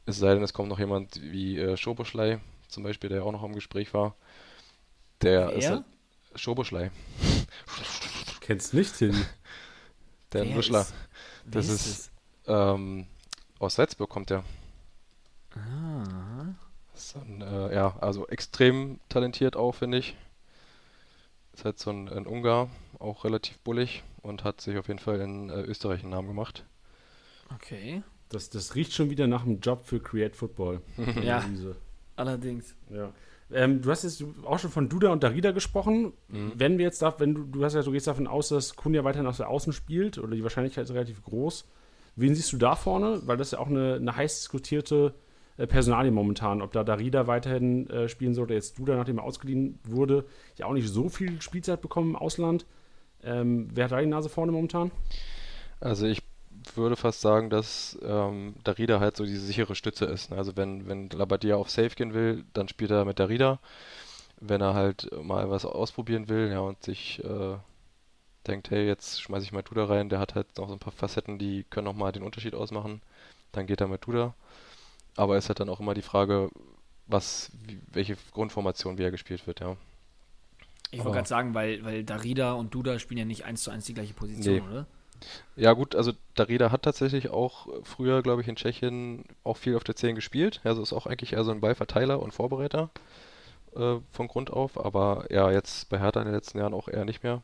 Es sei denn, es kommt noch jemand wie äh, Schoboschlei, zum Beispiel, der auch noch im Gespräch war. Der Wer? ist halt Schoboschlei. Kennst nicht, Tilly? *laughs* Der Wer Muschler. ist- Das ist ist ähm, aus Salzburg kommt der. Ah. Ist ein, äh, ja, also extrem talentiert auch, finde ich. Ist halt so ein, ein Ungar, auch relativ bullig und hat sich auf jeden Fall in äh, Österreich einen Namen gemacht. Okay. Das, das riecht schon wieder nach einem Job für Create Football. *laughs* Ja. Allerdings. Ja. Ähm, du hast jetzt auch schon von Duda und Darida gesprochen. Wenn wir jetzt da, wenn du, du hast ja, du gehst davon aus, dass Kunja weiter nach der Außen spielt, oder die Wahrscheinlichkeit ist relativ groß. Wen siehst du da vorne? Weil das ist ja auch eine, eine heiß diskutierte äh, Personalie momentan, ob da Darida weiterhin äh, spielen soll oder jetzt Duda, nachdem er ausgeliehen wurde, ja auch nicht so viel Spielzeit bekommen im Ausland. Ähm, wer hat da die Nase vorne momentan? Also ich würde fast sagen, dass ähm, Darida halt so diese sichere Stütze ist. ne? Also wenn, wenn Labadia auf Safe gehen will, dann spielt er mit Darida. Wenn er halt mal was ausprobieren will, ja, und sich äh, denkt, hey, jetzt schmeiße ich mal Duda rein, der hat halt noch so ein paar Facetten, die können noch mal den Unterschied ausmachen, dann geht er mit Duda. Aber es hat dann auch immer die Frage, was, wie, welche Grundformation wie er gespielt wird, ja. Ich wollte gerade sagen, weil, weil Darida und Duda spielen ja nicht eins zu eins die gleiche Position, Nee. oder? Ja gut, also Darida hat tatsächlich auch früher, glaube ich, in Tschechien auch viel auf der 10 gespielt. Also ist auch eigentlich eher so ein Ballverteiler und Vorbereiter äh, von Grund auf. Aber ja, jetzt bei Hertha in den letzten Jahren auch eher nicht mehr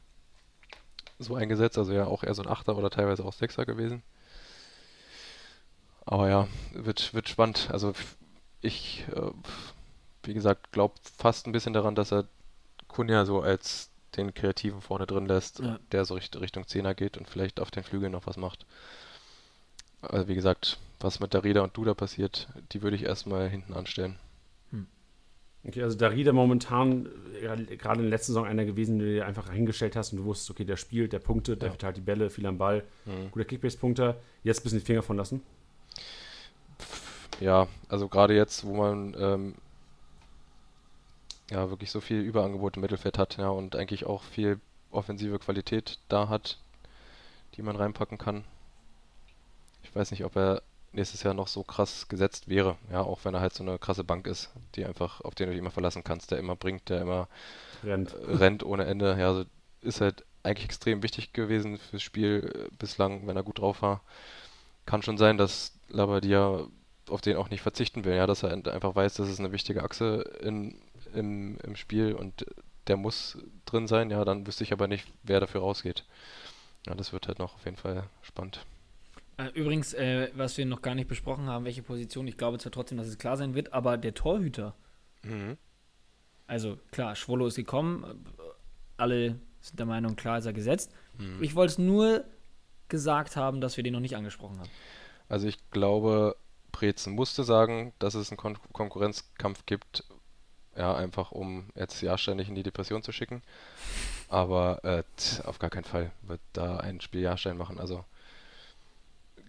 so eingesetzt. Also ja auch eher so ein Achter oder teilweise auch Sechser gewesen. Aber ja, wird, wird spannend. Also ich, äh, wie gesagt, glaube fast ein bisschen daran, dass er Kunja so als den Kreativen vorne drin lässt, Ja. der so Richt Richtung Zehner geht und vielleicht auf den Flügeln noch was macht. Also wie gesagt, was mit Darida und Duda passiert, die würde ich erstmal hinten anstellen. Okay, also Darida momentan, äh, gerade in der letzten Saison einer gewesen, den du dir einfach hingestellt hast und du wusstest, okay, der spielt, der punktet, der Ja. verteilt die Bälle, viel am Ball, Mhm. guter Kickbase-Punkter. Jetzt ein bisschen die Finger von lassen. Ja, also gerade jetzt, wo man ähm, ja wirklich so viel Überangebot im Mittelfeld hat, ja, und eigentlich auch viel offensive Qualität da hat, die man reinpacken kann. Ich weiß nicht, ob er nächstes Jahr noch so krass gesetzt wäre, ja, auch wenn er halt so eine krasse Bank ist, die einfach, auf den du dich immer verlassen kannst, der immer bringt, der immer Rennt. äh, rennt ohne Ende. Ja, also ist halt eigentlich extrem wichtig gewesen fürs Spiel äh, bislang, wenn er gut drauf war. Kann schon sein, dass Labadia auf den auch nicht verzichten will, ja, dass er einfach weiß, das ist eine wichtige Achse in, im, im Spiel und der muss drin sein, ja, dann wüsste ich aber nicht, wer dafür rausgeht. Ja, das wird halt noch auf jeden Fall spannend. Äh, Übrigens, äh, was wir noch gar nicht besprochen haben, welche Position, ich glaube zwar trotzdem, dass es klar sein wird, aber der Torhüter, also klar, Schwolo ist gekommen, alle sind der Meinung, klar ist er gesetzt. Mhm. Ich wollte es nur gesagt haben, dass wir den noch nicht angesprochen haben. Also ich glaube, Brezen musste sagen, dass es einen Kon Konkurrenzkampf gibt, ja, einfach um jetzt Jahrstein nicht in die Depression zu schicken. Aber äh, t- auf gar keinen Fall wird da ein Spiel Jahrstein machen. Also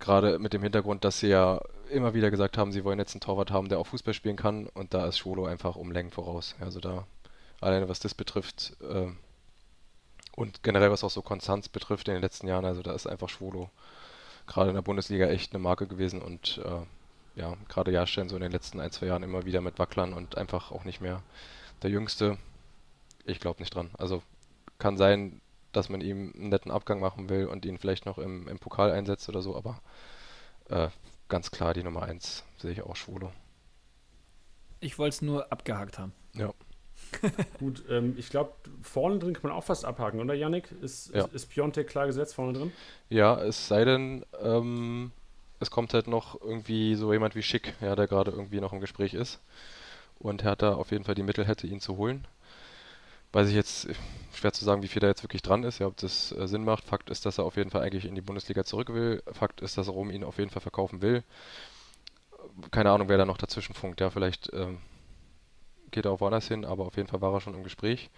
gerade mit dem Hintergrund, dass sie ja immer wieder gesagt haben, sie wollen jetzt einen Torwart haben, der auch Fußball spielen kann und da ist Schwolo einfach um Längen voraus. Also da alleine was das betrifft ähm, und generell was auch so Konstanz betrifft in den letzten Jahren, also da ist einfach Schwolo gerade in der Bundesliga echt eine Marke gewesen und äh, ja, gerade Jahrstein so in den letzten ein, zwei Jahren immer wieder mit Wacklern und einfach auch nicht mehr der Jüngste. Ich glaube nicht dran. Also kann sein, dass man ihm einen netten Abgang machen will und ihn vielleicht noch im, im Pokal einsetzt oder so, aber äh, ganz klar die Nummer eins sehe ich auch Schwolo. Ich wollte es nur abgehakt haben. Ja. *laughs* Gut, ähm, ich glaube, vorne drin kann man auch fast abhaken, oder Yannick? Ist, Ja. ist, ist Piontek klar gesetzt vorne drin? Ja, es sei denn, ähm, es kommt halt noch irgendwie so jemand wie Schick, ja, der gerade irgendwie noch im Gespräch ist. Und Hertha auf jeden Fall die Mittel hätte, ihn zu holen. Weiß ich jetzt, äh, schwer zu sagen, wie viel da jetzt wirklich dran ist, ja, ob das äh, Sinn macht. Fakt ist, dass er auf jeden Fall eigentlich in die Bundesliga zurück will. Fakt ist, dass Rom ihn auf jeden Fall verkaufen will. Keine Ahnung, wer da noch dazwischen funkt. Ja, vielleicht ähm, geht er auch woanders hin, aber auf jeden Fall war er schon im Gespräch,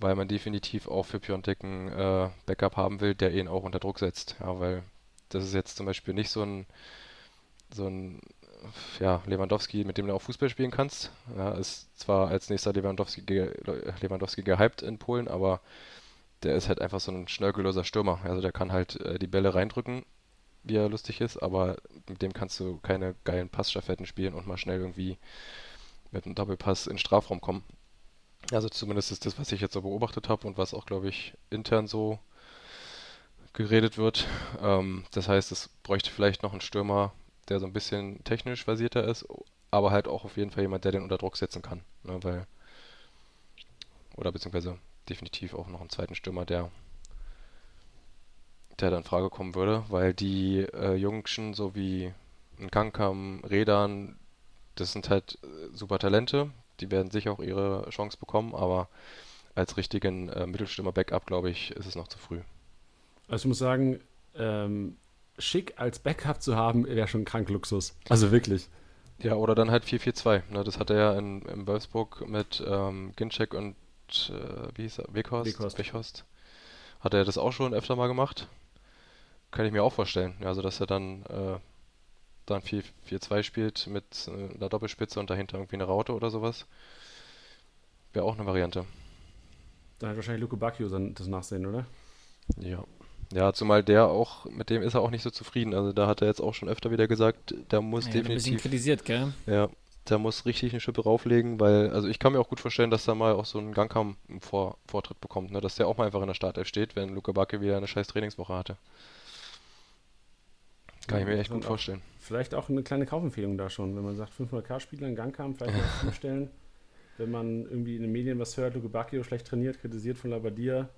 weil man definitiv auch für Piontek einen äh, Backup haben will, der ihn auch unter Druck setzt. Ja, weil das ist jetzt zum Beispiel nicht so ein, so ein ja, Lewandowski, mit dem du auch Fußball spielen kannst. Ja, ist zwar als nächster Lewandowski, ge Lewandowski gehypt in Polen, aber der ist halt einfach so ein schnörkelloser Stürmer. Also der kann halt äh, die Bälle reindrücken, wie er lustig ist, aber mit dem kannst du keine geilen Passstaffetten spielen und mal schnell irgendwie mit einem Doppelpass in den Strafraum kommen. Also zumindest ist das, was ich jetzt so beobachtet habe und was auch, glaube ich, intern so geredet wird. Ähm, das heißt, es bräuchte vielleicht noch einen Stürmer, der so ein bisschen technisch versierter ist, aber halt auch auf jeden Fall jemand, der den unter Druck setzen kann. Ne, weil, oder beziehungsweise definitiv auch noch einen zweiten Stürmer, der der dann in Frage kommen würde, weil die äh, Jungschen, so wie ein Kankam, Redan, das sind halt äh, super Talente, die werden sicher auch ihre Chance bekommen, aber als richtigen äh, Mittelstürmer-Backup, glaube ich, ist es noch zu früh. Also ich muss sagen, ähm, schick als Backup zu haben, wäre schon krank Luxus. Also wirklich. Ja, oder dann halt 4-4-2. Ne, das hat er ja in, in Wolfsburg mit ähm, Ginczek und äh, wie hieß er? Weghorst? Weghorst. Weghorst. Hat er das auch schon öfter mal gemacht? Kann ich mir auch vorstellen. Ja, also, dass er dann, äh, dann 4-4-2 spielt mit äh, einer Doppelspitze und dahinter irgendwie eine Raute oder sowas. Wäre auch eine Variante. Dann hat wahrscheinlich Luke Bacchio das Nachsehen, oder? Ja. Ja, zumal der auch, mit dem ist er auch nicht so zufrieden. Also da hat er jetzt auch schon öfter wieder gesagt, der muss Ja, ein bisschen definitiv kritisiert, gell? Ja, da muss richtig eine Schippe rauflegen, weil, also ich kann mir auch gut vorstellen, dass da mal auch so ein Gangkam einen Vor Vortritt bekommt, ne? Dass der auch mal einfach in der Startelf steht, wenn Luca Backe wieder eine scheiß Trainingswoche hatte. Kann ich mir echt gut auch vorstellen. Vielleicht auch eine kleine Kaufempfehlung da schon, wenn man sagt 500k-Spieler in Gang kam, vielleicht auch *laughs* umstellen. Wenn man irgendwie in den Medien was hört, Luke Bacchio schlecht trainiert, kritisiert von Labadia,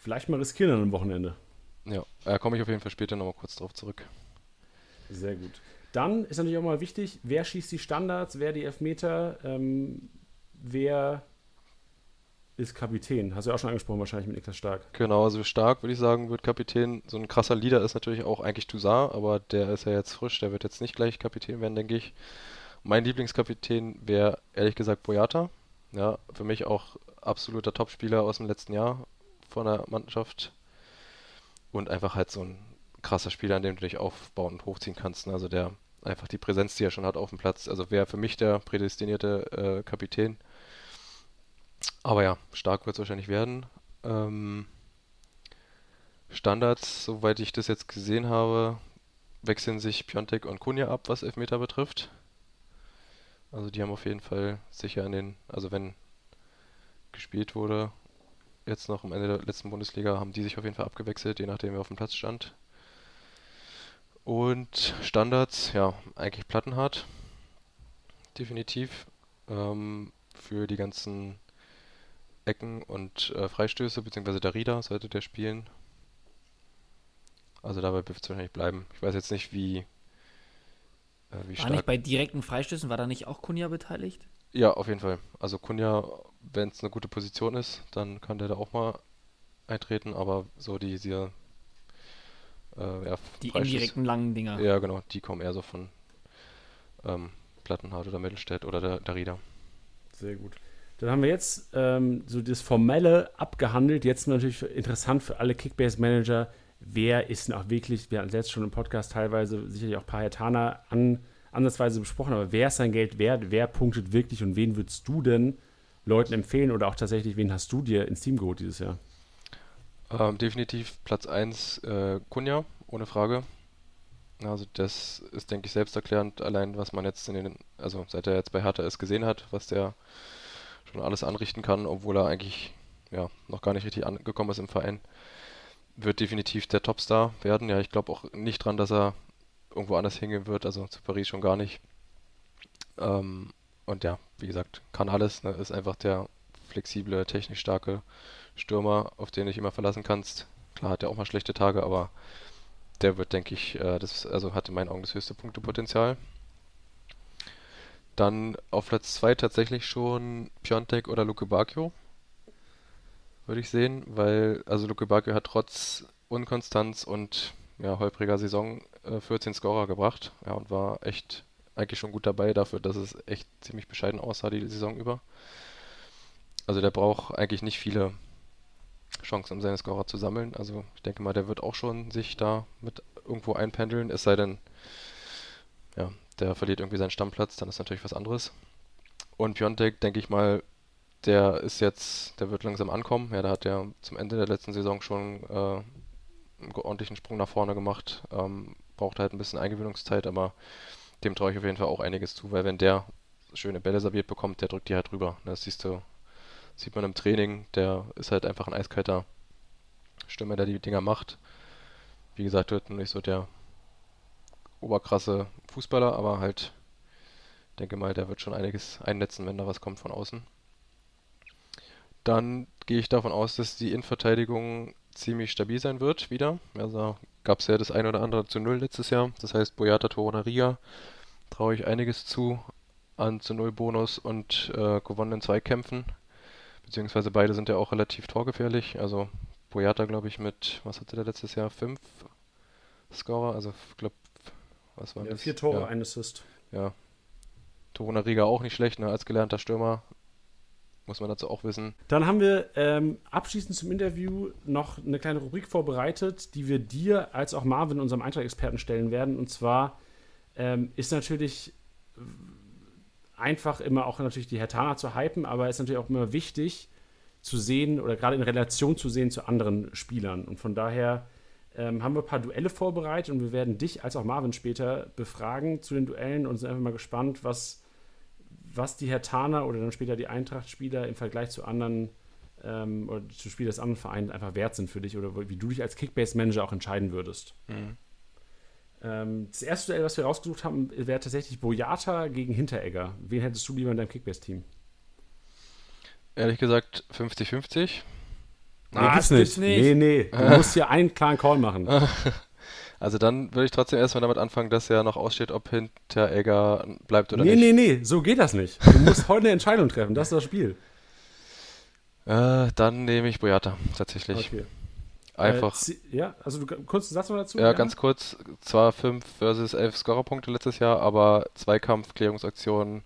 vielleicht mal riskieren an einem Wochenende. Ja, da komme ich auf jeden Fall später nochmal kurz drauf zurück. Sehr gut. Dann ist natürlich auch mal wichtig, wer schießt die Standards, wer die Elfmeter, ähm, wer ist Kapitän. Hast du ja auch schon angesprochen, wahrscheinlich mit Niklas Stark. Genau, also stark würde ich sagen, wird Kapitän. So ein krasser Leader ist natürlich auch eigentlich Toussaint, aber der ist ja jetzt frisch, der wird jetzt nicht gleich Kapitän werden, denke ich. Mein Lieblingskapitän wäre ehrlich gesagt Boyata. Ja, für mich auch absoluter Topspieler aus dem letzten Jahr von der Mannschaft. Und einfach halt so ein krasser Spieler, an dem du dich aufbauen und hochziehen kannst. ne? Also der einfach die Präsenz, die er schon hat auf dem Platz. Also wäre für mich der prädestinierte äh, Kapitän. Aber ja, stark wird es wahrscheinlich werden. Ähm, Standards, soweit ich das jetzt gesehen habe, wechseln sich Piontek und Kunja ab, was Elfmeter betrifft. Also die haben auf jeden Fall sicher in den, also wenn gespielt wurde, jetzt noch am Ende der letzten Bundesliga, haben die sich auf jeden Fall abgewechselt, je nachdem wer auf dem Platz stand. Und Standards, ja, eigentlich plattenhart. Definitiv. Ähm, für die ganzen Ecken und äh, Freistöße, beziehungsweise Darida sollte der spielen. Also dabei wird es wahrscheinlich bleiben. Ich weiß jetzt nicht, wie, äh, wie War nicht stark. bei direkten Freistößen, war da nicht auch Kunja beteiligt? Ja, auf jeden Fall. Also Kunja, wenn es eine gute Position ist, dann kann der da auch mal eintreten, aber so die, diese äh, ja, Die Freistöße- indirekten langen Dinger. Ja, genau, die kommen eher so von ähm, Plattenhardt oder Mittelstädt oder der Darida. Sehr gut. Dann haben wir jetzt ähm, so das Formelle abgehandelt. Jetzt natürlich interessant für alle Kickbase-Manager, wer ist denn auch wirklich, wir hatten jetzt schon im Podcast teilweise sicherlich auch Payetana an, ansatzweise besprochen, aber wer ist sein Geld wert, wer punktet wirklich und wen würdest du denn Leuten empfehlen oder auch tatsächlich, wen hast du dir ins Team geholt dieses Jahr? Ähm, definitiv Platz 1 äh, Kunja, ohne Frage. Also das ist, denke ich, selbsterklärend, allein was man jetzt in den, also seit er jetzt bei Hertha ist, gesehen hat, was der schon alles anrichten kann, obwohl er eigentlich ja noch gar nicht richtig angekommen ist im Verein. Wird definitiv der Topstar werden. Ja, ich glaube auch nicht dran, dass er irgendwo anders hingehen wird, also zu Paris schon gar nicht. Ähm, und ja, wie gesagt, kann alles. Ne? Ist einfach der flexible, technisch starke Stürmer, auf den ich immer verlassen kannst. Klar hat er auch mal schlechte Tage, aber der wird, denke ich, äh, das also hat in meinen Augen das höchste Punktepotenzial. Dann auf Platz 2 tatsächlich schon Piontek oder Luke Bacchio. Würde ich sehen, weil also Luke Bacchio hat trotz Unkonstanz und ja, holpriger Saison äh, 14 Scorer gebracht. Ja, und war echt eigentlich schon gut dabei dafür, dass es echt ziemlich bescheiden aussah die Saison über. Also der braucht eigentlich nicht viele Chancen, um seine Scorer zu sammeln. Also ich denke mal, der wird auch schon sich da mit irgendwo einpendeln, es sei denn, ja, der verliert irgendwie seinen Stammplatz, dann ist natürlich was anderes. Und Piontek, denke ich mal, der ist jetzt, der wird langsam ankommen. Ja, der hat ja zum Ende der letzten Saison schon äh, einen ordentlichen Sprung nach vorne gemacht. Ähm, braucht halt ein bisschen Eingewöhnungszeit, aber dem traue ich auf jeden Fall auch einiges zu, weil wenn der schöne Bälle serviert bekommt, der drückt die halt rüber. Das siehst du, sieht man im Training, der ist halt einfach ein eiskalter Stürmer, der die Dinger macht. Wie gesagt, wird nicht so der oberkrasse Fußballer, aber halt, denke mal, der wird schon einiges einnetzen, wenn da was kommt von außen. Dann gehe ich davon aus, dass die Innenverteidigung ziemlich stabil sein wird wieder. Also gab es ja das ein oder andere zu Null letztes Jahr. Das heißt, Boyata, Torona, Riga traue ich einiges zu an zu Null Bonus und äh, gewonnenen Zweikämpfen. Beziehungsweise beide sind ja auch relativ torgefährlich. Also Boyata, glaube ich, mit, was hatte der letztes Jahr? Fünf Scorer? Also, ich glaube, was war ja, das? Vier Tore, ja. ein Assist. Ja. Toruna Riga auch nicht schlecht, ne, als gelernter Stürmer. Muss man dazu auch wissen. Dann haben wir ähm, abschließend zum Interview noch eine kleine Rubrik vorbereitet, die wir dir als auch Marvin, unserem Eintracht-Experten, stellen werden. Und zwar ähm, ist natürlich einfach immer auch natürlich die Hertana zu hypen, aber es ist natürlich auch immer wichtig zu sehen oder gerade in Relation zu sehen zu anderen Spielern. Und von daher ähm, haben wir ein paar Duelle vorbereitet und wir werden dich als auch Marvin später befragen zu den Duellen und sind einfach mal gespannt, was was die Hertaner oder dann später die Eintracht-Spieler im Vergleich zu anderen ähm, oder zu Spielern des anderen Vereins einfach wert sind für dich oder wie du dich als Kickbase-Manager auch entscheiden würdest. Mhm. Ähm, das erste Duell, was wir rausgesucht haben, wäre tatsächlich Boyata gegen Hinteregger. Wen hättest du lieber in deinem Kickbase-Team? Ehrlich gesagt 50-50. Nee, ah, gibt's nicht. nicht. Nee, nee. Du musst hier einen klaren Call machen. *laughs* Also dann würde ich trotzdem erstmal damit anfangen, dass ja noch aussteht, ob Hinteregger bleibt oder nee, nicht. Nee, nee, nee, so geht das nicht. Du musst heute eine Entscheidung treffen, das ist das Spiel. Äh, dann nehme ich Boyata, tatsächlich. Okay. Einfach. Äh, ja, also du, kurzen Satz noch dazu? Ja, ja, ganz kurz. Zwar 5 versus 11 Scorerpunkte letztes Jahr, aber Zweikampf, Klärungsaktionen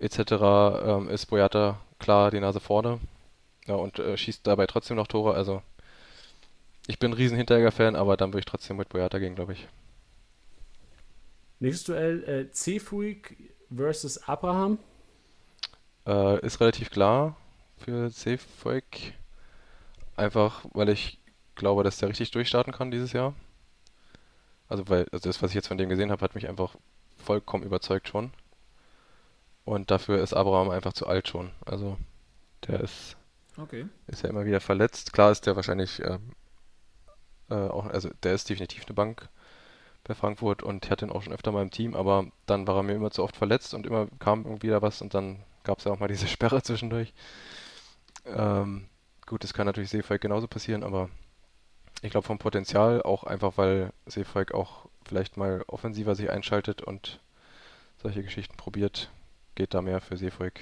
etc. Ähm, ist Boyata klar die Nase vorne. Ja, und äh, schießt dabei trotzdem noch Tore, also ich bin ein riesen Hinteregger-Fan, aber dann würde ich trotzdem mit Boyata gehen, glaube ich. Nächstes Duell, äh, Cefuig versus Abraham. Äh, ist relativ klar für Cefuig. Einfach, weil ich glaube, dass der richtig durchstarten kann dieses Jahr. Also, weil also das, was ich jetzt von dem gesehen habe, hat mich einfach vollkommen überzeugt schon. Und dafür ist Abraham einfach zu alt schon. Also, der ist, okay. ist ja immer wieder verletzt. Klar ist der wahrscheinlich ähm, äh, auch, also der ist definitiv eine Bank bei Frankfurt und ich hatte ihn auch schon öfter mal im Team, aber dann war er mir immer zu oft verletzt und immer kam irgendwie wieder was und dann gab es ja auch mal *laughs* diese Sperre zwischendurch. Ähm, gut, das kann natürlich Seefalk genauso passieren, aber ich glaube vom Potenzial auch einfach, weil Seefalk auch vielleicht mal offensiver sich einschaltet und solche Geschichten probiert, geht da mehr für Seefalk.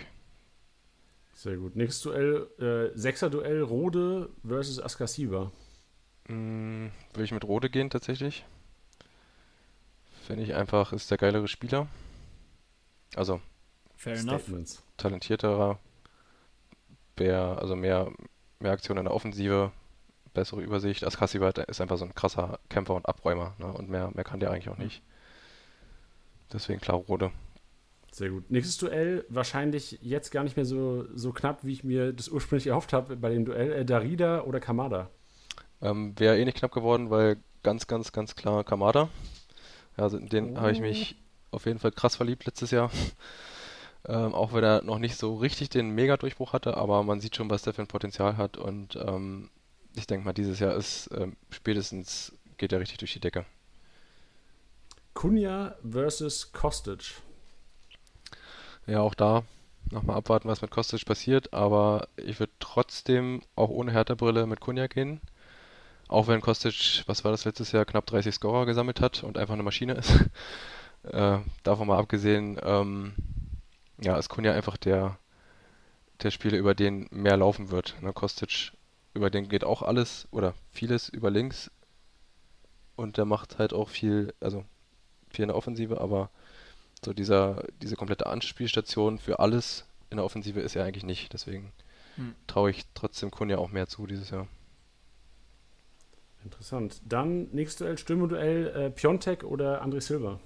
Sehr gut. Nächstes Duell, äh, Sechser-Duell, Rode versus Askasiba. Mm, würde ich mit Rode gehen tatsächlich. Finde ich einfach, ist der geilere Spieler. Also Fair Statements. talentierterer, mehr, also mehr, mehr Aktion in der Offensive, bessere Übersicht. Askasiba ist einfach so ein krasser Kämpfer und Abräumer ne? und mehr, mehr kann der eigentlich auch nicht. Deswegen klar Rode. Sehr gut. Nächstes Duell, wahrscheinlich jetzt gar nicht mehr so, so knapp, wie ich mir das ursprünglich erhofft habe bei dem Duell. Äh, Darida oder Kamada? Ähm, Wäre eh nicht knapp geworden, weil ganz, ganz, ganz klar Kamada. Also in den oh. habe ich mich auf jeden Fall krass verliebt letztes Jahr. ähm, auch wenn er noch nicht so richtig den Mega-Durchbruch hatte, aber man sieht schon, was der für ein Potenzial hat und ähm, ich denke mal, dieses Jahr ist ähm, spätestens geht er richtig durch die Decke. Kunja versus Kostic. Ja, auch da nochmal abwarten, was mit Kostic passiert, aber ich würde trotzdem auch ohne Hertha-Brille mit Kunja gehen. Auch wenn Kostic, was war das letztes Jahr, knapp 30 Scorer gesammelt hat und einfach eine Maschine ist. *laughs* äh, davon mal abgesehen, ähm, ja, ist Kunja einfach der, der Spieler, über den mehr laufen wird. Ne? Kostic, über den geht auch alles oder vieles über links und der macht halt auch viel, also viel in der Offensive, aber so dieser, diese komplette Anspielstation für alles in der Offensive ist er eigentlich nicht. Deswegen hm. traue ich trotzdem Kunja auch mehr zu dieses Jahr. Interessant. Dann nächstes Duell, Stürmerduell, äh, Piontek oder André Silva?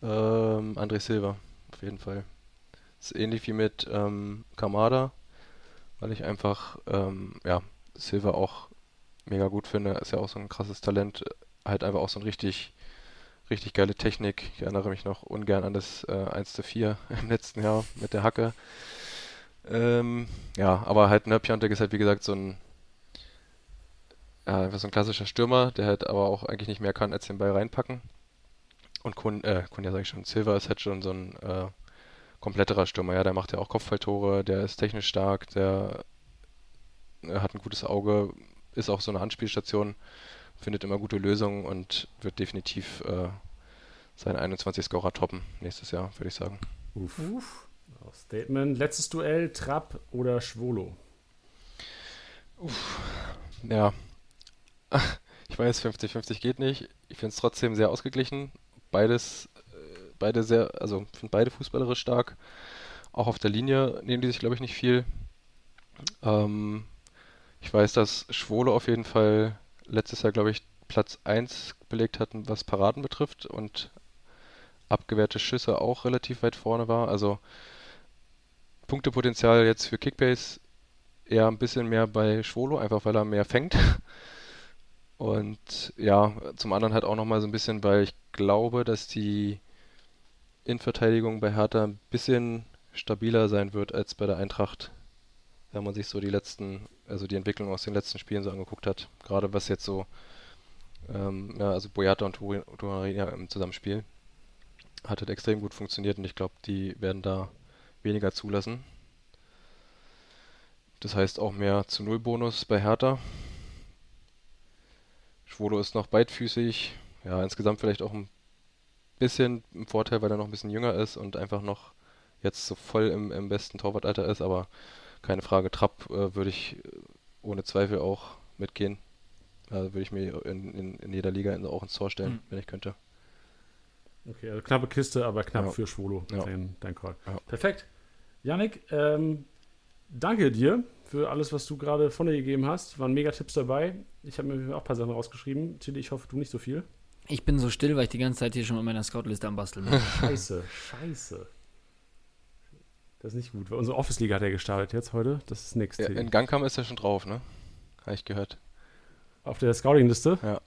Ähm, André Silva, auf jeden Fall. Ist ähnlich wie mit ähm, Kamada, weil ich einfach, ähm, ja, Silva auch mega gut finde. Ist ja auch so ein krasses Talent. Halt einfach auch so ein richtig, richtig geile Technik. Ich erinnere mich noch ungern an das äh, 1 zu 4 *laughs* im letzten Jahr mit der Hacke. Ähm, ja, aber halt, ne, Piontek ist halt wie gesagt so ein ja, einfach so ein klassischer Stürmer, der halt aber auch eigentlich nicht mehr kann, als den Ball reinpacken. Und Kun, äh, Kun, ja sag ich schon, Silver ist halt schon so ein äh, kompletterer Stürmer, ja, der macht ja auch Kopfballtore, der ist technisch stark, der hat ein gutes Auge, ist auch so eine Anspielstation, findet immer gute Lösungen und wird definitiv äh, seinen 21 Scorer toppen nächstes Jahr, würde ich sagen. Uff. Uff. Statement. Letztes Duell, Trapp oder Schwolo? Uff. Ja, *laughs* ich weiß, 50-50 geht nicht. Ich finde es trotzdem sehr ausgeglichen. Beides, äh, beide sehr, also finde beide fußballerisch stark. Auch auf der Linie nehmen die sich, glaube ich, nicht viel. Ähm, ich weiß, dass Schwole auf jeden Fall letztes Jahr, glaube ich, Platz 1 belegt hatten, was Paraden betrifft und abgewehrte Schüsse auch relativ weit vorne war. Also Punktepotenzial jetzt für Kickbase eher ein bisschen mehr bei Schwolo, einfach weil er mehr fängt. *laughs* Und ja, zum anderen halt auch nochmal so ein bisschen, weil ich glaube, dass die Innenverteidigung bei Hertha ein bisschen stabiler sein wird als bei der Eintracht, wenn man sich so die letzten, also die Entwicklung aus den letzten Spielen so angeguckt hat. Gerade was jetzt so, ähm, ja, also Boyata und Turin im Zusammenspiel hat halt extrem gut funktioniert und ich glaube, die werden da weniger zulassen. Das heißt auch mehr zu Null Bonus bei Hertha. Schwolo ist noch beidfüßig. Ja, insgesamt vielleicht auch ein bisschen im Vorteil, weil er noch ein bisschen jünger ist und einfach noch jetzt so voll im, im besten Torwartalter ist. Aber keine Frage, Trapp äh, würde ich äh, ohne Zweifel auch mitgehen. Also würde ich mir in, in, in jeder Liga auch ins Tor stellen, mhm. wenn ich könnte. Okay, also knappe Kiste, aber knapp ja. für Schwolo, ja. dein, dein Call. Ja. Perfekt. Yannick, ähm, danke dir für alles, was du gerade von dir gegeben hast. Waren mega Tipps dabei. Ich habe mir auch ein paar Sachen rausgeschrieben. Tilly, ich hoffe, du nicht so viel. Ich bin so still, weil ich die ganze Zeit hier schon mit meiner Scoutliste am Basteln bin. *laughs* scheiße, scheiße. Das ist nicht gut. Unsere Office-Liga hat er gestartet jetzt heute. Das ist nichts. Ja, in Gangkam ist er schon drauf, ne? Habe ich gehört. Auf der Scouting-Liste? Ja.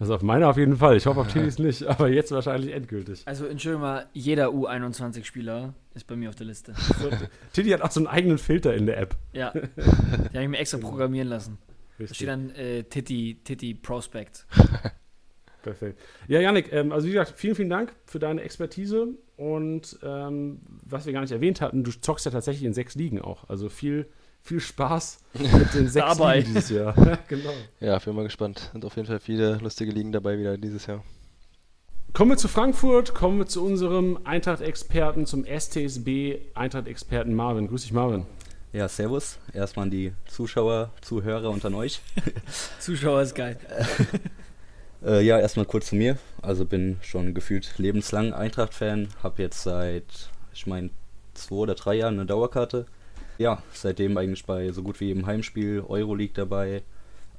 Also auf meiner auf jeden Fall. Ich hoffe auf *laughs* Tillys nicht, aber jetzt wahrscheinlich endgültig. Also Entschuldigung mal, jeder U21-Spieler ist bei mir auf der Liste. So, Tilly hat auch so einen eigenen Filter in der App. Ja, *laughs* den habe ich mir extra programmieren lassen. Richtig. Da steht dann äh, Titty, Titty Prospect. *laughs* Perfekt. Ja, Janik, ähm, also wie gesagt, vielen, vielen Dank für deine Expertise und ähm, was wir gar nicht erwähnt hatten, du zockst ja tatsächlich in sechs Ligen auch. Also viel viel Spaß *laughs* mit den sechs dabei. dieses Jahr. *laughs* genau. Ja, bin mal gespannt. Sind auf jeden Fall viele lustige Ligen dabei wieder dieses Jahr. Kommen wir zu Frankfurt, kommen wir zu unserem Eintracht-Experten, zum STSB Eintracht-Experten Marvin. Grüß dich, Marvin. Ja, servus. Erstmal an die Zuschauer, Zuhörer und an euch. *laughs* Zuschauer ist geil. äh, ja, erstmal kurz zu mir. Also bin schon gefühlt lebenslang Eintracht-Fan. Habe jetzt seit, ich meine, zwei oder drei Jahren eine Dauerkarte ja, seitdem eigentlich bei so gut wie jedem Heimspiel, Euroleague dabei,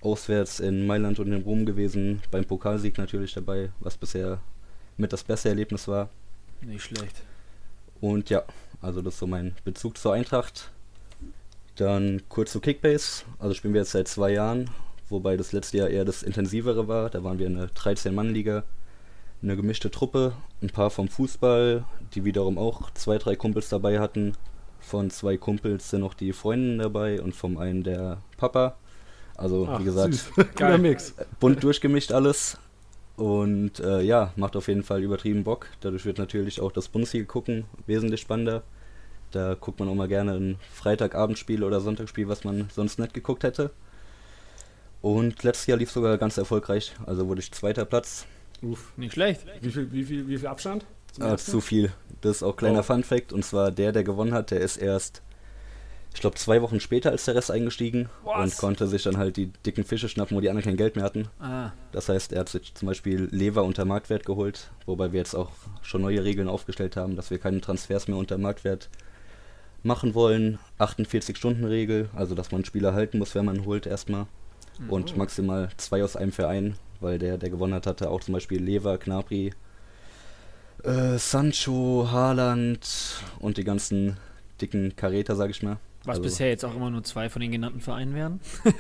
auswärts in Mailand und in Rom gewesen, beim Pokalsieg natürlich dabei, was bisher mit das beste Erlebnis war. Nicht schlecht. Und ja, also das ist so mein Bezug zur Eintracht. Dann kurz zu Kickbase, also spielen wir jetzt seit zwei Jahren, wobei das letzte Jahr eher das intensivere war. Da waren wir eine 13-Mann-Liga, eine gemischte Truppe, ein paar vom Fußball, die wiederum auch zwei, drei Kumpels dabei hatten, von zwei Kumpels sind noch die Freundinnen dabei und vom einen der Papa. Also, Ach, wie gesagt, *laughs* Mix. bunt durchgemischt alles. Und äh, ja, macht auf jeden Fall übertrieben Bock. Dadurch wird natürlich auch das Bundesliga gucken wesentlich spannender. Da guckt man auch mal gerne ein Freitagabendspiel oder Sonntagsspiel, was man sonst nicht geguckt hätte. Und letztes Jahr lief sogar ganz erfolgreich. Also wurde ich zweiter Platz. Uff, nicht schlecht. Wie viel, wie viel, wie viel Abstand? Ah, zu viel. Das ist auch kleiner Oh. Fun Fact. Und zwar der, der gewonnen hat, der ist erst, ich glaube, zwei Wochen später als der Rest eingestiegen Was? und konnte sich dann halt die dicken Fische schnappen, wo die anderen kein Geld mehr hatten. Ah, Das heißt, er hat sich zum Beispiel Lever unter Marktwert geholt, wobei wir jetzt auch schon neue Regeln aufgestellt haben, dass wir keine Transfers mehr unter Marktwert machen wollen. 48-Stunden-Regel, also dass man einen Spieler halten muss, wenn man holt erstmal. Und maximal zwei aus einem Verein, weil der, der gewonnen hat, hatte auch zum Beispiel Lever, Knapri, äh, Sancho, Haaland und die ganzen dicken Karäter, sag ich mal. was Also, bisher jetzt auch immer nur zwei von den genannten Vereinen wären. *laughs*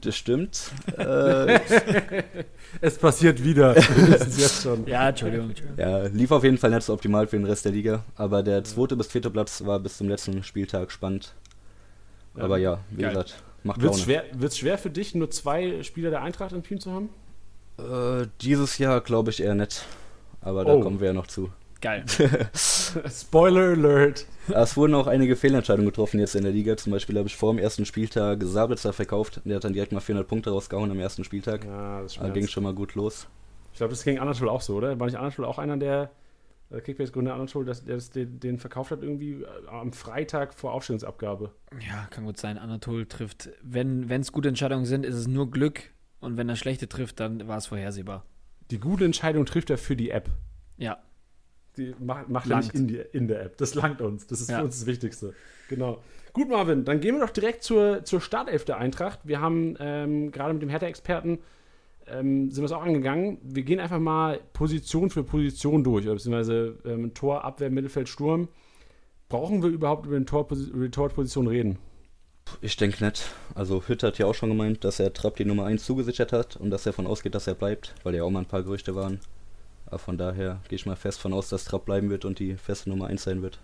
Das stimmt. äh, *laughs* Es passiert wieder. *laughs* Ja, Entschuldigung. Entschuldigung. Ja, lief auf jeden Fall nicht so optimal für den Rest der Liga, aber der zweite bis vierte Platz war bis zum letzten Spieltag spannend. Ja, aber ja, wie geil. gesagt, macht Wird es Laune. schwer, wird's schwer für dich, nur zwei Spieler der Eintracht im Team zu haben? Äh, dieses Jahr glaube ich eher nicht, aber da Oh. kommen wir ja noch zu. Geil. *laughs* Spoiler Alert. Es wurden auch einige Fehlentscheidungen getroffen jetzt in der Liga. Zum Beispiel habe ich vor dem ersten Spieltag Sabitzer verkauft. Der hat dann direkt mal 400 Punkte rausgehauen am ersten Spieltag. Ja, das Da ging schmerzt. schon mal gut los. Ich glaube, das ging Anatol auch so, oder? War nicht Anatol auch einer der äh, Kickbase-Gründer Anatol, dass, der das, den, den verkauft hat irgendwie äh, am Freitag vor Aufstellungsabgabe? Ja, kann gut sein. Anatol trifft, wenn es gute Entscheidungen sind, ist es nur Glück. Und wenn er schlechte trifft, dann war es vorhersehbar. Die gute Entscheidung trifft er für die App. Ja, Die macht, macht er nicht in, die, in der App. Das langt uns. Das ist Ja. für uns das Wichtigste. Genau. Gut, Marvin, dann gehen wir doch direkt zur, zur Startelf der Eintracht. Wir haben ähm, gerade mit dem Hertha-Experten ähm, sind wir es auch angegangen. Wir gehen einfach mal Position für Position durch, beziehungsweise ähm, Tor, Abwehr, Mittelfeld, Sturm. Brauchen wir überhaupt über, den Torposi über die Torposition reden? Ich denke nicht. Also Hütter hat ja auch schon gemeint, dass er Trapp die Nummer 1 zugesichert hat und dass er davon ausgeht, dass er bleibt, weil ja auch mal ein paar Gerüchte waren. Aber von daher gehe ich mal fest von aus, dass Trapp bleiben wird und die feste Nummer 1 sein wird.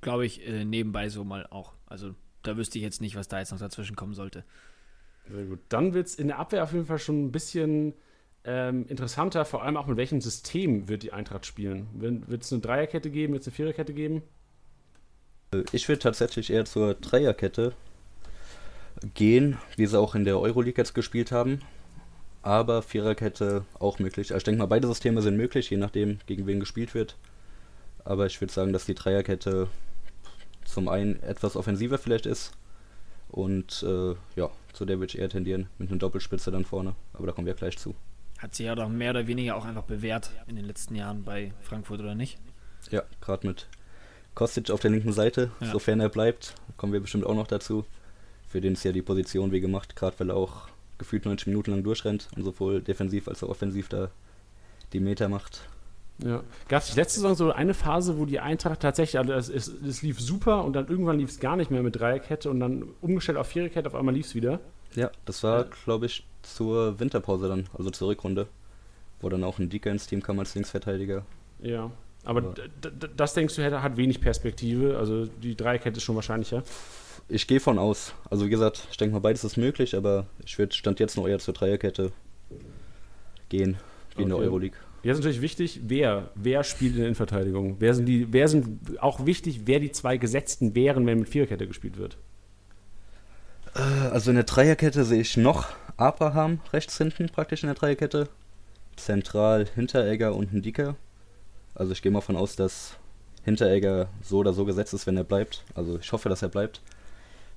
glaube ich, äh, nebenbei so mal auch. Also da wüsste ich jetzt nicht, was da jetzt noch dazwischen kommen sollte. Sehr gut. Dann wird es in der Abwehr auf jeden Fall schon ein bisschen ähm, interessanter, vor allem auch mit welchem System wird die Eintracht spielen. Wird es eine Dreierkette geben, wird es eine Viererkette geben? Äh, Ich würde tatsächlich eher zur Dreierkette gehen, wie sie auch in der Euroleague jetzt gespielt haben. Aber Viererkette auch möglich. Also ich denke mal, beide Systeme sind möglich, je nachdem, gegen wen gespielt wird. Aber ich würde sagen, dass die Dreierkette zum einen etwas offensiver vielleicht ist. Und äh, ja, zu der würde ich eher tendieren, mit einer Doppelspitze dann vorne. Aber da kommen wir gleich zu. Hat sich ja doch mehr oder weniger auch einfach bewährt in den letzten Jahren bei Frankfurt, oder nicht? Ja, gerade mit Kostic auf der linken Seite, Ja. sofern er bleibt, kommen wir bestimmt auch noch dazu. Für den ist ja die Position wie gemacht, gerade weil er auch gefühlt 90 Minuten lang durchrennt und sowohl defensiv als auch offensiv da die Meter macht. Ja. Gab es letzte Saison so eine Phase, wo die Eintracht tatsächlich, also es, es, es lief super und dann irgendwann lief es gar nicht mehr mit Dreierkette und dann umgestellt auf Viererkette, auf einmal lief es wieder. Ja, das war, glaube ich, zur Winterpause dann, also zur Rückrunde, wo dann auch ein Dicker ins Team kam als Linksverteidiger. Ja. Aber Aber- das denkst du, hätte- hat wenig Perspektive. Also die Dreierkette ist schon wahrscheinlicher. Ich gehe von aus. Also wie gesagt, ich denke mal, beides ist möglich, aber ich würde Stand jetzt noch eher zur Dreierkette gehen, wie in der. Euroleague. Jetzt ist natürlich wichtig, wer, wer spielt in der Innenverteidigung? Wer sind die, wer sind auch wichtig, wer die zwei Gesetzten wären, wenn mit Viererkette gespielt wird? Äh, Also in der Dreierkette sehe ich noch Abraham rechts hinten praktisch in der Dreierkette. Zentral Hinteregger und ein Dicker. Also ich gehe mal von aus, dass Hinteregger so oder so gesetzt ist, wenn er bleibt. Also ich hoffe, dass er bleibt.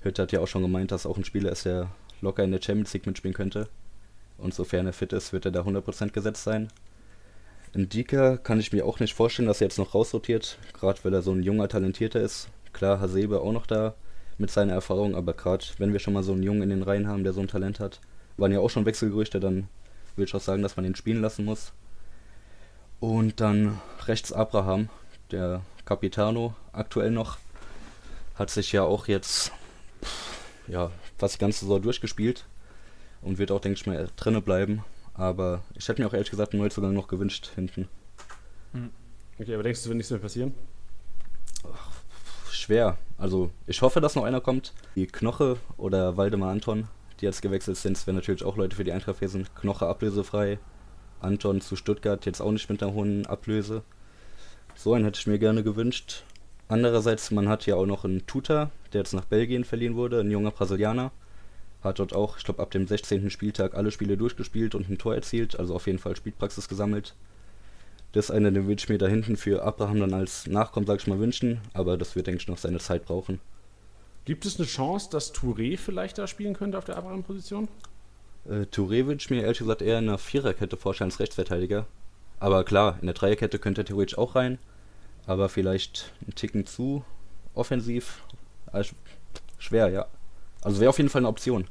Hütte hat ja auch schon gemeint, dass auch ein Spieler ist, der locker in der Champions League mitspielen könnte. Und sofern er fit ist, wird er da 100% gesetzt sein. Ein Dicker kann ich mir auch nicht vorstellen, dass er jetzt noch rausrotiert, gerade weil er so ein junger, talentierter ist. Klar, Hasebe auch noch da mit seiner Erfahrung, aber gerade wenn wir schon mal so einen Jungen in den Reihen haben, der so ein Talent hat, waren ja auch schon Wechselgerüchte, dann würde ich auch sagen, dass man ihn spielen lassen muss. Und dann rechts Abraham, der Capitano, aktuell noch, hat sich ja auch jetzt ja, fast die ganze Saison durchgespielt und wird auch, denke ich mal, drinne bleiben. Aber ich hätte mir auch ehrlich gesagt einen Neuzugang noch gewünscht hinten. Okay, aber denkst du, wird nichts mehr passieren? Schwer. Also ich hoffe, dass noch einer kommt. Die Knoche oder Waldemar Anton, die jetzt gewechselt sind, das wären natürlich auch Leute für die Eintracht gewesen. Knoche ablösefrei. Anton zu Stuttgart jetzt auch nicht mit einer hohen Ablöse. So einen hätte ich mir gerne gewünscht. Andererseits, man hat ja auch noch einen Tutor, der jetzt nach Belgien verliehen wurde, ein junger Brasilianer. Hat dort auch, ich glaube, ab dem 16. Spieltag alle Spiele durchgespielt und ein Tor erzielt, also auf jeden Fall Spielpraxis gesammelt. Das ist einer, den würde ich mir da hinten für Abraham dann als Nachkommen, sag ich mal, wünschen, aber das wird, denke ich, noch seine Zeit brauchen. Gibt es eine Chance, dass Touré vielleicht da spielen könnte auf der Abraham-Position? Äh, Touré würde ich mir ehrlich gesagt eher in einer Viererkette vorstellen als Rechtsverteidiger. Aber klar, in der Dreierkette könnte er theoretisch auch rein, aber vielleicht einen Ticken zu offensiv. Also, schwer, ja. Also wäre auf jeden Fall eine Option.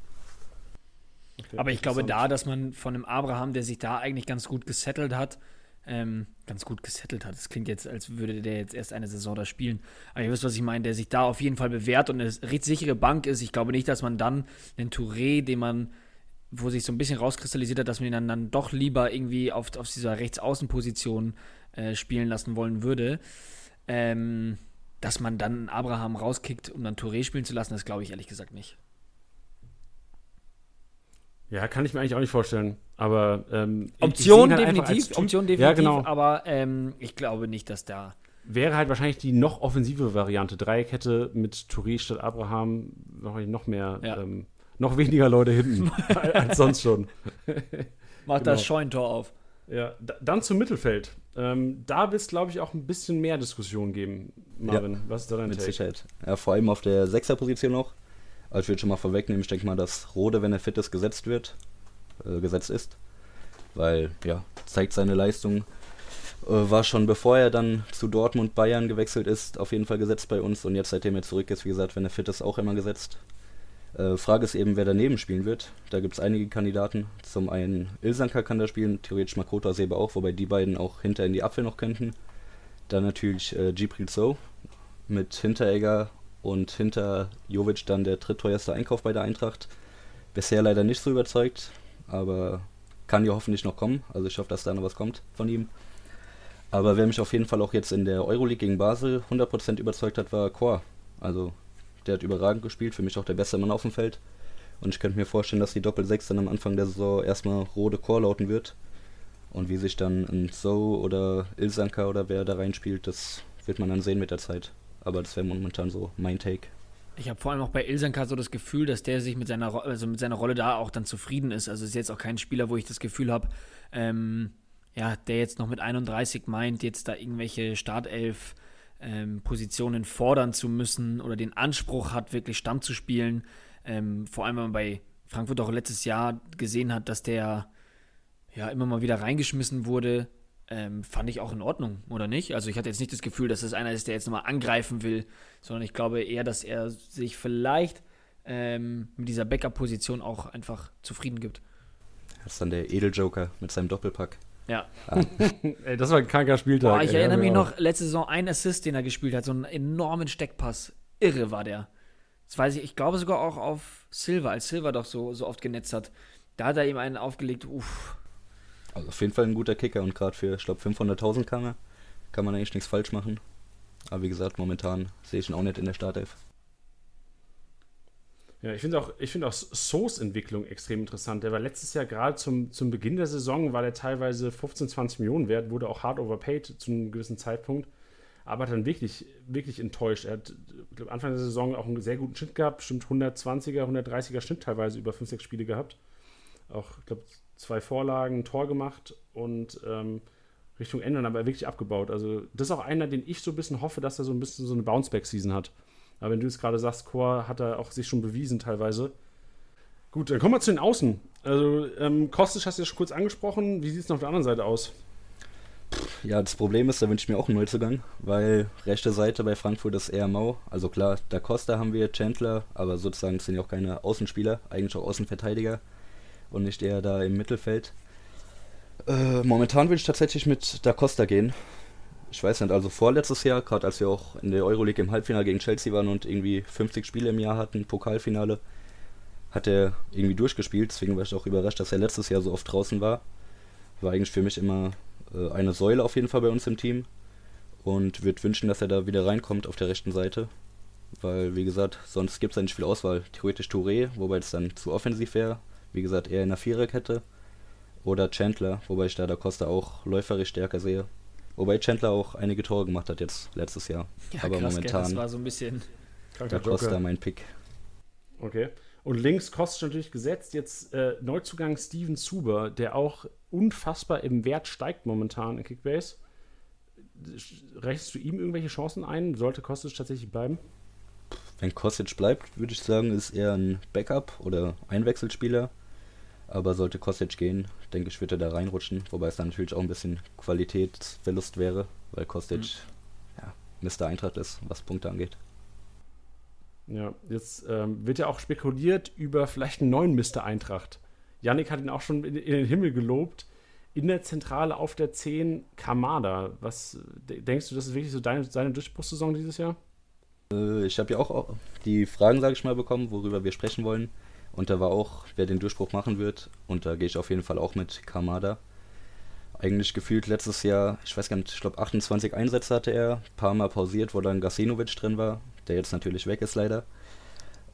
Okay, aber ich glaube da, dass man von einem Abraham, der sich da eigentlich ganz gut gesettelt hat, ähm, ganz gut gesettelt hat. Das klingt jetzt, als würde der jetzt erst eine Saison da spielen. Aber ihr wisst, was ich meine, der sich da auf jeden Fall bewährt und eine recht sichere Bank ist. Ich glaube nicht, dass man dann den Touré, den man, wo sich so ein bisschen rauskristallisiert hat, dass man ihn dann, dann doch lieber irgendwie auf, auf dieser Rechtsaußenposition äh, spielen lassen wollen würde. Ähm, dass man dann Abraham rauskickt, um dann Touré spielen zu lassen, das glaube ich ehrlich gesagt nicht. Ja, kann ich mir eigentlich auch nicht vorstellen. Aber ähm, Option halt definitiv, Option definitiv, ja, genau. aber ähm, ich glaube nicht, dass da. Wäre halt wahrscheinlich die noch offensive Variante. Dreieckette mit Touré statt Abraham, noch mehr, ja. ähm, noch weniger Leute hinten *laughs* als sonst schon. Macht genau. das Scheuntor auf. Ja, dann zum Mittelfeld. Ähm, da wird es, glaube ich, auch ein bisschen mehr Diskussion geben, Marvin. Ja, Was ist da dein Mit Take? Sicherheit. Ja, vor allem auf der Sechserposition noch. Also ich würde schon mal vorwegnehmen, ich denke mal, dass Rode, wenn er fit ist, gesetzt wird, äh, gesetzt ist. Weil, ja, zeigt seine Leistung. Äh, war schon bevor er dann zu Dortmund Bayern gewechselt ist, auf jeden Fall gesetzt bei uns. Und jetzt, seitdem er zurück ist, wie gesagt, wenn er fit ist, auch immer gesetzt. Äh, Frage ist eben, wer daneben spielen wird. Da gibt es einige Kandidaten. Zum einen Ilsanka kann da spielen, theoretisch Makota Sebe auch, wobei die beiden auch hinter in die Abwehr noch könnten. Dann natürlich äh, Gibril So mit Hinteregger und hinter Jovic dann der drittteuerste Einkauf bei der Eintracht. Bisher leider nicht so überzeugt, aber kann ja hoffentlich noch kommen. Also ich hoffe, dass da noch was kommt von ihm. Aber wer mich auf jeden Fall auch jetzt in der Euroleague gegen Basel 100% überzeugt hat, war Chor. Also der hat überragend gespielt, für mich auch der beste Mann auf dem Feld. Und ich könnte mir vorstellen, dass die Doppel-6 dann am Anfang der Saison erstmal rote Chor lauten wird. Und wie sich dann ein So oder Ilsanka oder wer da reinspielt, das wird man dann sehen mit der Zeit. Aber das wäre momentan so mein Take. Ich habe vor allem auch bei Ilsanka so das Gefühl, dass der sich mit seiner, also mit seiner Rolle da auch dann zufrieden ist. Also ist jetzt auch kein Spieler, wo ich das Gefühl habe, ähm, ja, der jetzt noch mit 31 meint, jetzt da irgendwelche Startelf ähm, Positionen fordern zu müssen oder den Anspruch hat, wirklich Stamm zu spielen. Ähm, vor allem, wenn man bei Frankfurt auch letztes Jahr gesehen hat, dass der ja immer mal wieder reingeschmissen wurde, ähm, fand ich auch in Ordnung, oder nicht? Also ich hatte jetzt nicht das Gefühl, dass es einer ist, der jetzt nochmal angreifen will, sondern ich glaube eher, dass er sich vielleicht ähm, mit dieser Backup-Position auch einfach zufrieden gibt. Das ist dann der Edeljoker mit seinem Doppelpack. Ja. Ah. *laughs* ey, das war ein kranker Spieltag. Boah, ich ey, erinnere mich noch, letzte Saison ein Assist, den er gespielt hat, so einen enormen Steckpass. Irre war der. Das weiß ich, ich glaube sogar auch auf Silver, als Silver doch so, so oft genetzt hat. Da hat er ihm einen aufgelegt, uff. Also auf jeden Fall ein guter Kicker und gerade für, ich glaube, 500.000 kann er. Kann man eigentlich nichts falsch machen. Aber wie gesagt, momentan sehe ich ihn auch nicht in der Startelf. Ja, ich finde auch, ich find auch So's Entwicklung extrem interessant. Der war letztes Jahr gerade zum, zum Beginn der Saison, war der teilweise 15, 20 Millionen wert, wurde auch hart overpaid zu einem gewissen Zeitpunkt, aber dann wirklich, wirklich enttäuscht. Er hat glaub, Anfang der Saison auch einen sehr guten Schnitt gehabt, bestimmt 120er, 130er Schnitt teilweise über 5, 6 Spiele gehabt. Auch, ich glaube, zwei Vorlagen, ein Tor gemacht und ähm, Richtung Ende aber wirklich abgebaut. Also, das ist auch einer, den ich so ein bisschen hoffe, dass er so ein bisschen so eine Bounceback-Season hat. Aber wenn du es gerade sagst, Chor hat er auch sich schon bewiesen teilweise. Gut, dann kommen wir zu den Außen. Also, ähm, Kostic hast du ja schon kurz angesprochen. Wie sieht es noch auf der anderen Seite aus? Ja, das Problem ist, da wünsche ich mir auch einen Neuzugang, weil rechte Seite bei Frankfurt ist eher mau. Also klar, da Costa haben wir, Chandler, aber sozusagen sind ja auch keine Außenspieler, eigentlich auch Außenverteidiger und nicht eher da im Mittelfeld. Äh, momentan will ich tatsächlich mit Da Costa gehen. Ich weiß nicht, also vorletztes Jahr, gerade als wir auch in der Euroleague im Halbfinale gegen Chelsea waren und irgendwie 50 Spiele im Jahr hatten, Pokalfinale, hat er irgendwie durchgespielt. Deswegen war ich auch überrascht, dass er letztes Jahr so oft draußen war. War eigentlich für mich immer äh, eine Säule auf jeden Fall bei uns im Team. Und würde wünschen, dass er da wieder reinkommt auf der rechten Seite. Weil, wie gesagt, sonst gibt es da nicht viel Auswahl. Theoretisch Touré, wobei es dann zu offensiv wäre. Wie gesagt, eher in der Viererkette. Oder Chandler, wobei ich da da Costa auch läuferisch stärker sehe. Wobei Chandler auch einige Tore gemacht hat jetzt letztes Jahr. Ja, Aber krass, gell, das momentan war so ein bisschen. Der Costa mein Pick. Okay. Und links Kostic natürlich gesetzt. Jetzt äh, Neuzugang Steven Zuber, der auch unfassbar im Wert steigt momentan in Kickbase. Rechnest du ihm irgendwelche Chancen ein? Sollte Kostic tatsächlich bleiben? Wenn Kostic bleibt, würde ich sagen, ist er ein Backup oder Einwechselspieler. Aber sollte Kostic gehen, denke ich, wird er da reinrutschen. Wobei es dann natürlich auch ein bisschen Qualitätsverlust wäre, weil Kostic ja, Mr. Eintracht ist, was Punkte angeht. Ja, jetzt ähm, wird ja auch spekuliert über vielleicht einen neuen Mr. Eintracht. Yannick hat ihn auch schon in, in den Himmel gelobt. In der Zentrale auf der 10 Kamada. Was de- denkst du, das ist wirklich so deine, seine Durchbruchssaison dieses Jahr? Äh, Ich habe ja auch die Fragen, sage ich mal, bekommen, worüber wir sprechen wollen. Und da war auch, wer den Durchbruch machen wird. Und da gehe ich auf jeden Fall auch mit Kamada. Eigentlich gefühlt letztes Jahr, ich weiß gar nicht, ich glaube 28 Einsätze hatte er, ein paar Mal pausiert, wo dann Gasinovic drin war, der jetzt natürlich weg ist leider.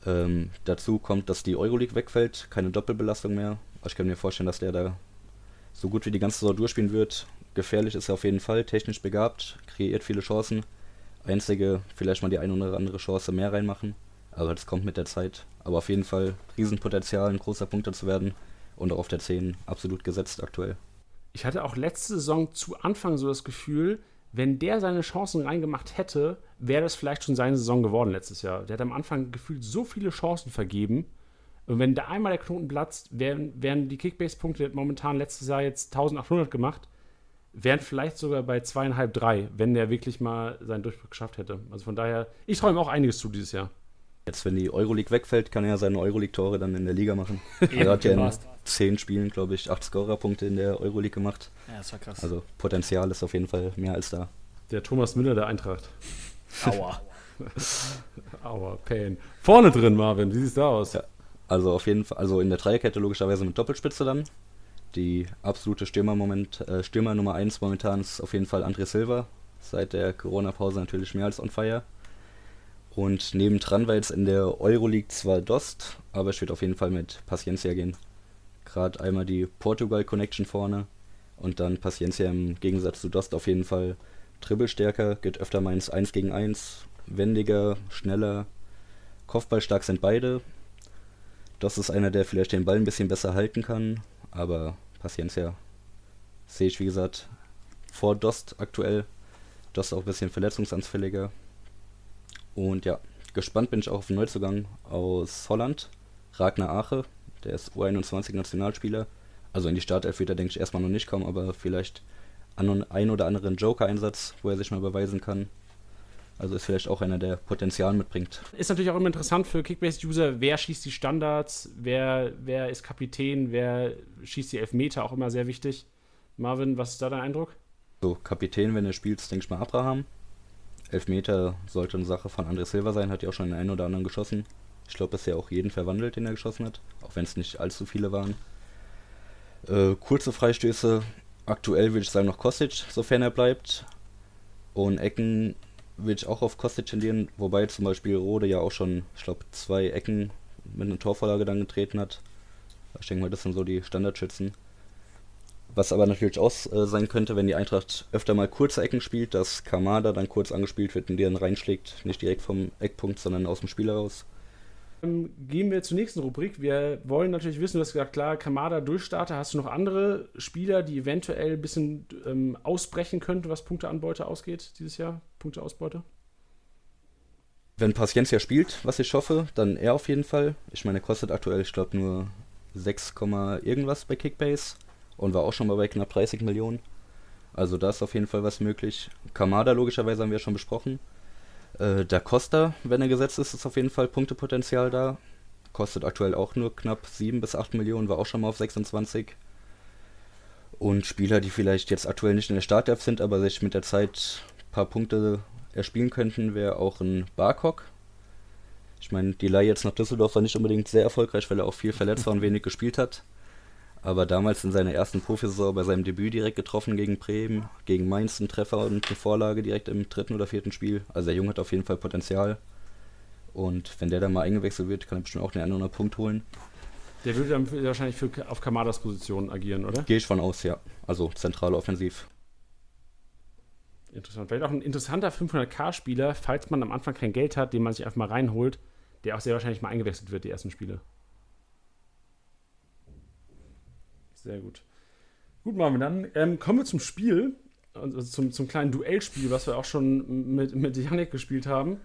Ähm, dazu kommt, dass die Euroleague wegfällt, keine Doppelbelastung mehr. Aber ich kann mir vorstellen, dass der da so gut wie die ganze Saison durchspielen wird. Gefährlich ist er auf jeden Fall, technisch begabt, kreiert viele Chancen. Einzige, vielleicht mal die eine oder andere Chance mehr reinmachen. Aber das kommt mit der Zeit. Aber auf jeden Fall Riesenpotenzial, ein großer Punkter zu werden. Und auch auf der 10 absolut gesetzt aktuell. Ich hatte auch letzte Saison zu Anfang so das Gefühl, wenn der seine Chancen reingemacht hätte, wäre das vielleicht schon seine Saison geworden letztes Jahr. Der hat am Anfang gefühlt so viele Chancen vergeben. Und wenn da einmal der Knoten platzt, wären, wären die Kickbase-Punkte momentan letztes Jahr jetzt 1800 gemacht, wären vielleicht sogar bei zweieinhalb, drei, wenn der wirklich mal seinen Durchbruch geschafft hätte. Also von daher, ich ihm auch einiges zu dieses Jahr. Jetzt, wenn die Euroleague wegfällt, kann er ja seine Euroleague-Tore dann in der Liga machen. *laughs* Eben, er hat ja in passt. 10 Spielen, glaube ich, 8 Scorerpunkte in der Euroleague gemacht. Ja, das war krass. Also Potenzial ist auf jeden Fall mehr als da. Der Thomas Müller der Eintracht. *laughs* Aua. *laughs* Aua, Pain. Vorne drin, Marvin, wie sieht's da aus? Ja. Also auf jeden Fall, also in der Dreierkette logischerweise mit Doppelspitze dann. Die absolute Stürmer-Moment, äh, Stürmer Nummer 1 momentan ist auf jeden Fall André Silva. Seit der Corona-Pause natürlich mehr als on fire. Und nebendran war jetzt in der Euroleague zwar Dost, aber ich würde auf jeden Fall mit Paciencia gehen. Gerade einmal die Portugal-Connection vorne und dann Paciencia im Gegensatz zu Dost auf jeden Fall dribbelstärker, geht öfter mal ins 1 gegen 1, wendiger, schneller, Kopfballstark sind beide. Dost ist einer, der vielleicht den Ball ein bisschen besser halten kann, aber Paciencia sehe ich wie gesagt vor Dost aktuell. Dost auch ein bisschen verletzungsanfälliger. Und ja, gespannt bin ich auch auf den Neuzugang aus Holland, Ragnar Ache, der ist U21-Nationalspieler. Also in die Startelf wird er, denke ich, erstmal noch nicht kommen, aber vielleicht an ein oder anderen Joker-Einsatz, wo er sich mal beweisen kann. Also ist vielleicht auch einer, der Potenzial mitbringt. Ist natürlich auch immer interessant für Kickbase-User, wer schießt die Standards, wer, wer ist Kapitän, wer schießt die Elfmeter, auch immer sehr wichtig. Marvin, was ist da dein Eindruck? So, Kapitän, wenn er spielt, denke ich mal Abraham. Elfmeter sollte eine Sache von André Silva sein, hat ja auch schon den einen oder anderen geschossen. Ich glaube, bisher auch jeden verwandelt, den er geschossen hat, auch wenn es nicht allzu viele waren. Äh, kurze Freistöße, aktuell würde ich sagen noch Kostic, sofern er bleibt. Und Ecken würde ich auch auf Kostic tendieren, wobei zum Beispiel Rode ja auch schon, ich glaube, zwei Ecken mit einer Torvorlage dann getreten hat. Ich denke mal, das sind so die Standardschützen. Was aber natürlich auch äh, sein könnte, wenn die Eintracht öfter mal kurze Ecken spielt, dass Kamada dann kurz angespielt wird und die dann reinschlägt, nicht direkt vom Eckpunkt, sondern aus dem Spiel heraus. Gehen wir zur nächsten Rubrik. Wir wollen natürlich wissen, du hast gesagt, klar, Kamada Durchstarter. Hast du noch andere Spieler, die eventuell ein bisschen ähm, ausbrechen könnten, was Punkteanbeute ausgeht dieses Jahr? Punkteausbeute? Wenn Paciencia spielt, was ich hoffe, dann er auf jeden Fall. Ich meine, er kostet aktuell, ich glaube, nur 6, irgendwas bei Kickbase und war auch schon mal bei knapp 30 Millionen. Also da ist auf jeden Fall was möglich. Kamada logischerweise haben wir schon besprochen. Äh, da Costa, wenn er gesetzt ist, ist auf jeden Fall Punktepotenzial da. Kostet aktuell auch nur knapp 7 bis 8 Millionen, war auch schon mal auf 26. Und Spieler, die vielleicht jetzt aktuell nicht in der Startelf sind, aber sich mit der Zeit ein paar Punkte erspielen könnten, wäre auch ein Barkok. Ich meine, die Leihe jetzt nach Düsseldorf war nicht unbedingt sehr erfolgreich, weil er auch viel verletzt war und wenig gespielt hat. Aber damals in seiner ersten Profisaison bei seinem Debüt direkt getroffen gegen Bremen, gegen Mainz einen Treffer und eine Vorlage direkt im dritten oder vierten Spiel. Also der Junge hat auf jeden Fall Potenzial. Und wenn der dann mal eingewechselt wird, kann er bestimmt auch den anderen Punkt holen. Der würde dann wahrscheinlich für, auf Kamadas Position agieren, oder? Gehe ich von aus, ja. Also zentral offensiv. Interessant. Vielleicht auch ein interessanter 500k-Spieler, falls man am Anfang kein Geld hat, den man sich einfach mal reinholt, der auch sehr wahrscheinlich mal eingewechselt wird, die ersten Spiele. Sehr gut. Gut, Marvin, dann ähm, kommen wir zum Spiel, also zum, zum kleinen Duellspiel, was wir auch schon mit, mit Janik gespielt haben.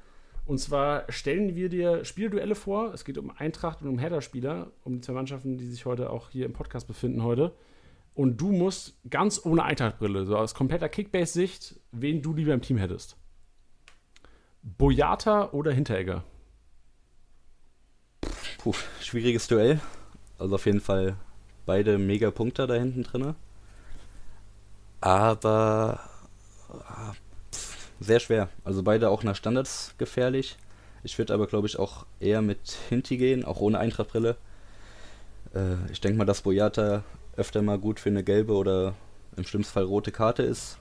Und zwar stellen wir dir Spielduelle vor. Es geht um Eintracht und um Header-Spieler, um die zwei Mannschaften, die sich heute auch hier im Podcast befinden heute. Und du musst ganz ohne Eintrachtbrille, so aus kompletter Kickbase-Sicht, wen du lieber im Team hättest. Boyata oder Hinteregger? Puh, schwieriges Duell. Also auf jeden Fall beide mega Punkte da hinten drin. Aber ah, sehr schwer. Also beide auch nach Standards gefährlich. Ich würde aber, glaube ich, auch eher mit Hinti gehen, auch ohne Eintrachtbrille. Äh, ich denke mal, dass Boyata öfter mal gut für eine gelbe oder im schlimmsten Fall rote Karte ist.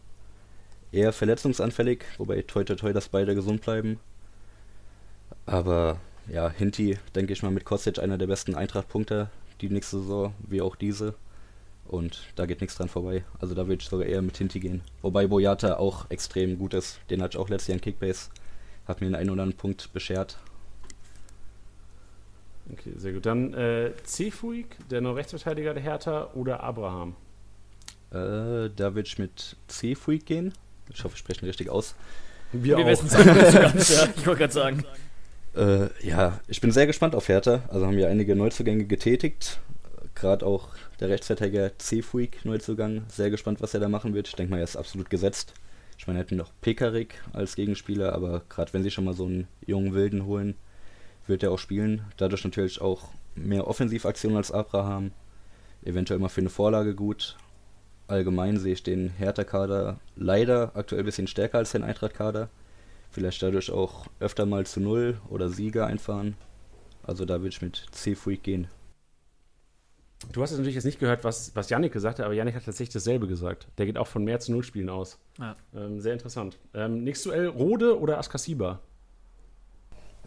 Eher verletzungsanfällig, wobei toi toi toi, dass beide gesund bleiben. Aber ja, Hinti, denke ich mal, mit Kostic einer der besten Eintracht-Punkte die nächste Saison, wie auch diese. Und da geht nichts dran vorbei. Also da würde ich sogar eher mit Hinti gehen. Wobei Boyata auch extrem gut ist. Den hatte ich auch letztes Jahr in Kickbase. Hat mir einen einen oder anderen Punkt beschert. Okay, sehr gut. Dann äh, Cefuig, der noch Rechtsverteidiger der Hertha, oder Abraham? Äh, da würde ich mit Cefuig gehen. Ich hoffe, ich spreche ihn richtig aus. Wir, Wir wissen es ganz, ja. *laughs* Ich wollte gerade sagen. Äh, ja, ich bin sehr gespannt auf Hertha. Also haben wir einige Neuzugänge getätigt. Gerade auch der Rechtsverteidiger C-Freak Neuzugang. Sehr gespannt, was er da machen wird. Ich denke mal, er ist absolut gesetzt. Ich meine, hätten noch Pekarik als Gegenspieler, aber gerade wenn sie schon mal so einen jungen Wilden holen, wird er auch spielen. Dadurch natürlich auch mehr Offensivaktionen als Abraham. Eventuell mal für eine Vorlage gut. Allgemein sehe ich den Hertha-Kader leider aktuell ein bisschen stärker als den Eintracht-Kader. Vielleicht dadurch auch öfter mal zu Null oder Sieger einfahren. Also da würde ich mit C-Freak gehen. Du hast natürlich jetzt nicht gehört, was, was Yannick gesagt hat, aber Yannick hat tatsächlich dasselbe gesagt. Der geht auch von mehr zu Null Spielen aus. Ja. Ähm, sehr interessant. Ähm, nächstes Duell, Rode oder Askasiba?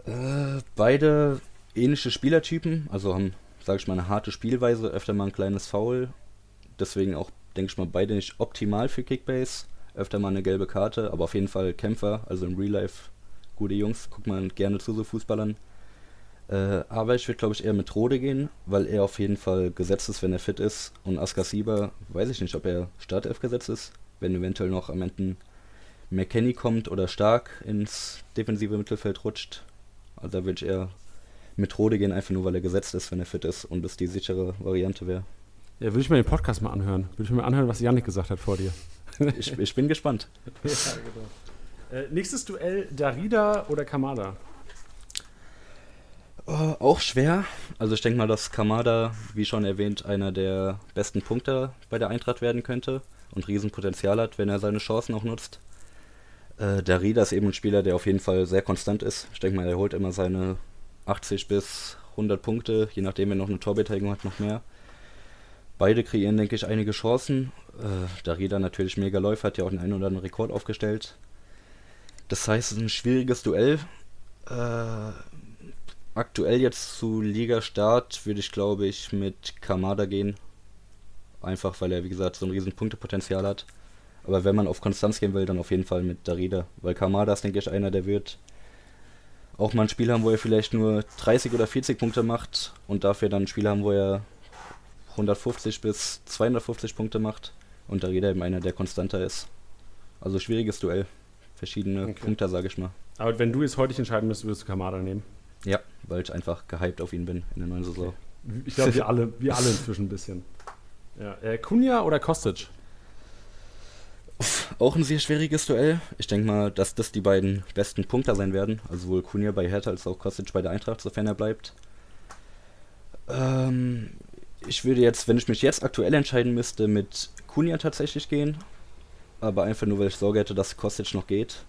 Äh, beide ähnliche Spielertypen, also haben, sage ich mal, eine harte Spielweise, öfter mal ein kleines Foul. Deswegen auch, denke ich mal, beide nicht optimal für Kickbase öfter mal eine gelbe Karte, aber auf jeden Fall Kämpfer, also im Real Life gute Jungs, guckt man gerne zu so Fußballern. Äh, aber ich würde, glaube ich, eher mit Rode gehen, weil er auf jeden Fall gesetzt ist, wenn er fit ist. Und Askar Sieber, weiß ich nicht, ob er Startelf gesetzt ist, wenn eventuell noch am Ende McKenny kommt oder stark ins defensive Mittelfeld rutscht. Also da würde ich eher mit Rode gehen, einfach nur weil er gesetzt ist, wenn er fit ist und das die sichere Variante wäre. Ja, würde ich mir den Podcast mal anhören. Würde ich mir anhören, was Janik gesagt hat vor dir. Ich, ich bin gespannt. *laughs* ja, genau. Äh, nächstes Duell, Darida oder Kamada? Oh, auch schwer. Also ich denke mal, dass Kamada, wie schon erwähnt, einer der besten Punkte bei der Eintracht werden könnte und Riesenpotenzial hat, wenn er seine Chancen auch nutzt. Äh, Darida ist eben ein Spieler, der auf jeden Fall sehr konstant ist. Ich denke mal, er holt immer seine 80 bis 100 Punkte, je nachdem, wenn er noch eine Torbeteiligung hat, noch mehr. Beide kreieren, denke ich, einige Chancen. Äh, Darida natürlich mega Läufer, hat ja auch den einen oder anderen Rekord aufgestellt. Das heißt, es ist ein schwieriges Duell. Äh, aktuell jetzt zu Liga-Start würde ich, glaube ich, mit Kamada gehen. Einfach, weil er, wie gesagt, so ein riesen Punktepotenzial hat. Aber wenn man auf Konstanz gehen will, dann auf jeden Fall mit Darida. Weil Kamada ist, denke ich, einer, der wird auch mal ein Spiel haben, wo er vielleicht nur 30 oder 40 Punkte macht und dafür dann ein Spiel haben, wo er 150 bis 250 Punkte macht und da jeder eben einer, der konstanter ist. Also schwieriges Duell. Verschiedene okay. Punkte, sage ich mal. Aber wenn du jetzt heute entscheiden müsstest, würdest du Kamada nehmen? Ja, weil ich einfach gehypt auf ihn bin in der neuen Saison. Okay. Ich glaube, wir alle, wir alle inzwischen ein bisschen. Ja. Äh, Kunja oder Kostic? Auch ein sehr schwieriges Duell. Ich denke mal, dass das die beiden besten Punkter sein werden. Also sowohl Kunja bei Hertha als auch Kostic bei der Eintracht, sofern er bleibt. Ähm, ich würde jetzt, wenn ich mich jetzt aktuell entscheiden müsste, mit Kunja tatsächlich gehen. Aber einfach nur, weil ich Sorge hätte, dass Kostic noch geht.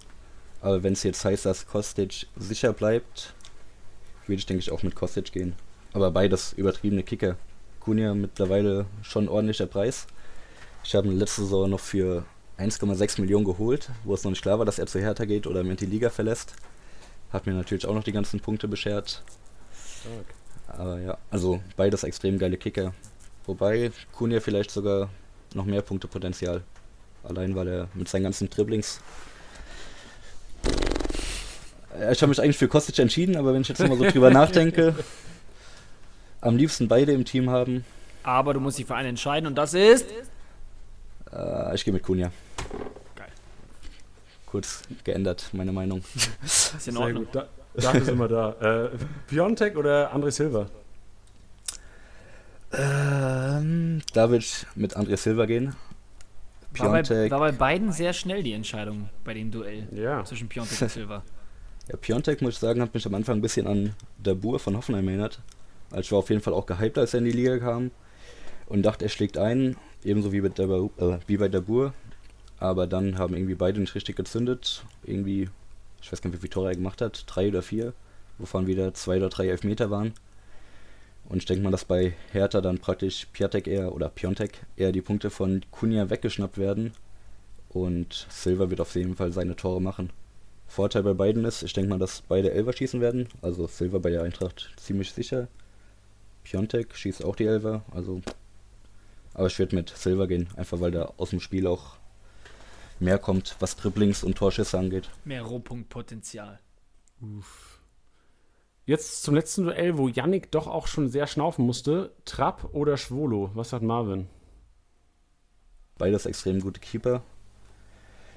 Aber wenn es jetzt heißt, dass Kostic sicher bleibt, würde ich, denke ich, auch mit Kostic gehen. Aber beides übertriebene Kicker. Kunja mittlerweile schon ein ordentlicher Preis. Ich habe ihn letzte Saison noch für 1,6 Millionen geholt, wo es noch nicht klar war, dass er zu Hertha geht oder mit die Liga verlässt. Hat mir natürlich auch noch die ganzen Punkte beschert. Okay. Aber ja, also beides extrem geile Kicker. Wobei Kunja vielleicht sogar noch mehr Punktepotenzial. Allein weil er mit seinen ganzen Dribblings. Ich habe mich eigentlich für Kostic entschieden, aber wenn ich jetzt nochmal so drüber *laughs* nachdenke, am liebsten beide im Team haben. Aber du musst dich für einen entscheiden und das ist. Äh, ich gehe mit Kunja. Geil. Kurz geändert, meine Meinung. Das *laughs* ist in Sehr Ordnung. Gut. Da, dafür sind wir da. Äh, Piontek oder André Silva? Ähm, da würde ich mit André Silva gehen. War bei, Piontek, war bei beiden sehr schnell die Entscheidung bei dem Duell Ja. zwischen Piontek *laughs* und Silva. ja, Piontek, muss ich sagen, hat mich am Anfang ein bisschen an Dabur von Hoffenheim erinnert. Also ich war auf jeden Fall auch gehypt, als er in die Liga kam. Und dachte, er schlägt ein, ebenso wie bei, Dabur, äh, wie bei Dabur. Aber dann haben irgendwie beide nicht richtig gezündet. Irgendwie, ich weiß gar nicht, wie viele Tore er gemacht hat, drei oder vier, wovon wieder zwei oder drei Elfmeter waren. Und ich denke mal, dass bei Hertha dann praktisch Piatek eher oder Piontek eher die Punkte von Kunja weggeschnappt werden. Und Silva wird auf jeden Fall seine Tore machen. Vorteil bei beiden ist, ich denke mal, dass beide Elfer schießen werden. Also Silva bei der Eintracht ziemlich sicher. Piontek schießt auch die Elfer. Also, aber ich würde mit Silva gehen, einfach weil da aus dem Spiel auch mehr kommt, was Dribblings und Torschüsse angeht. Mehr Rohpunktpotenzial. Jetzt zum letzten Duell, wo Yannick doch auch schon sehr schnaufen musste. Trapp oder Schwolo? Was sagt Marvin? Beides extrem gute Keeper.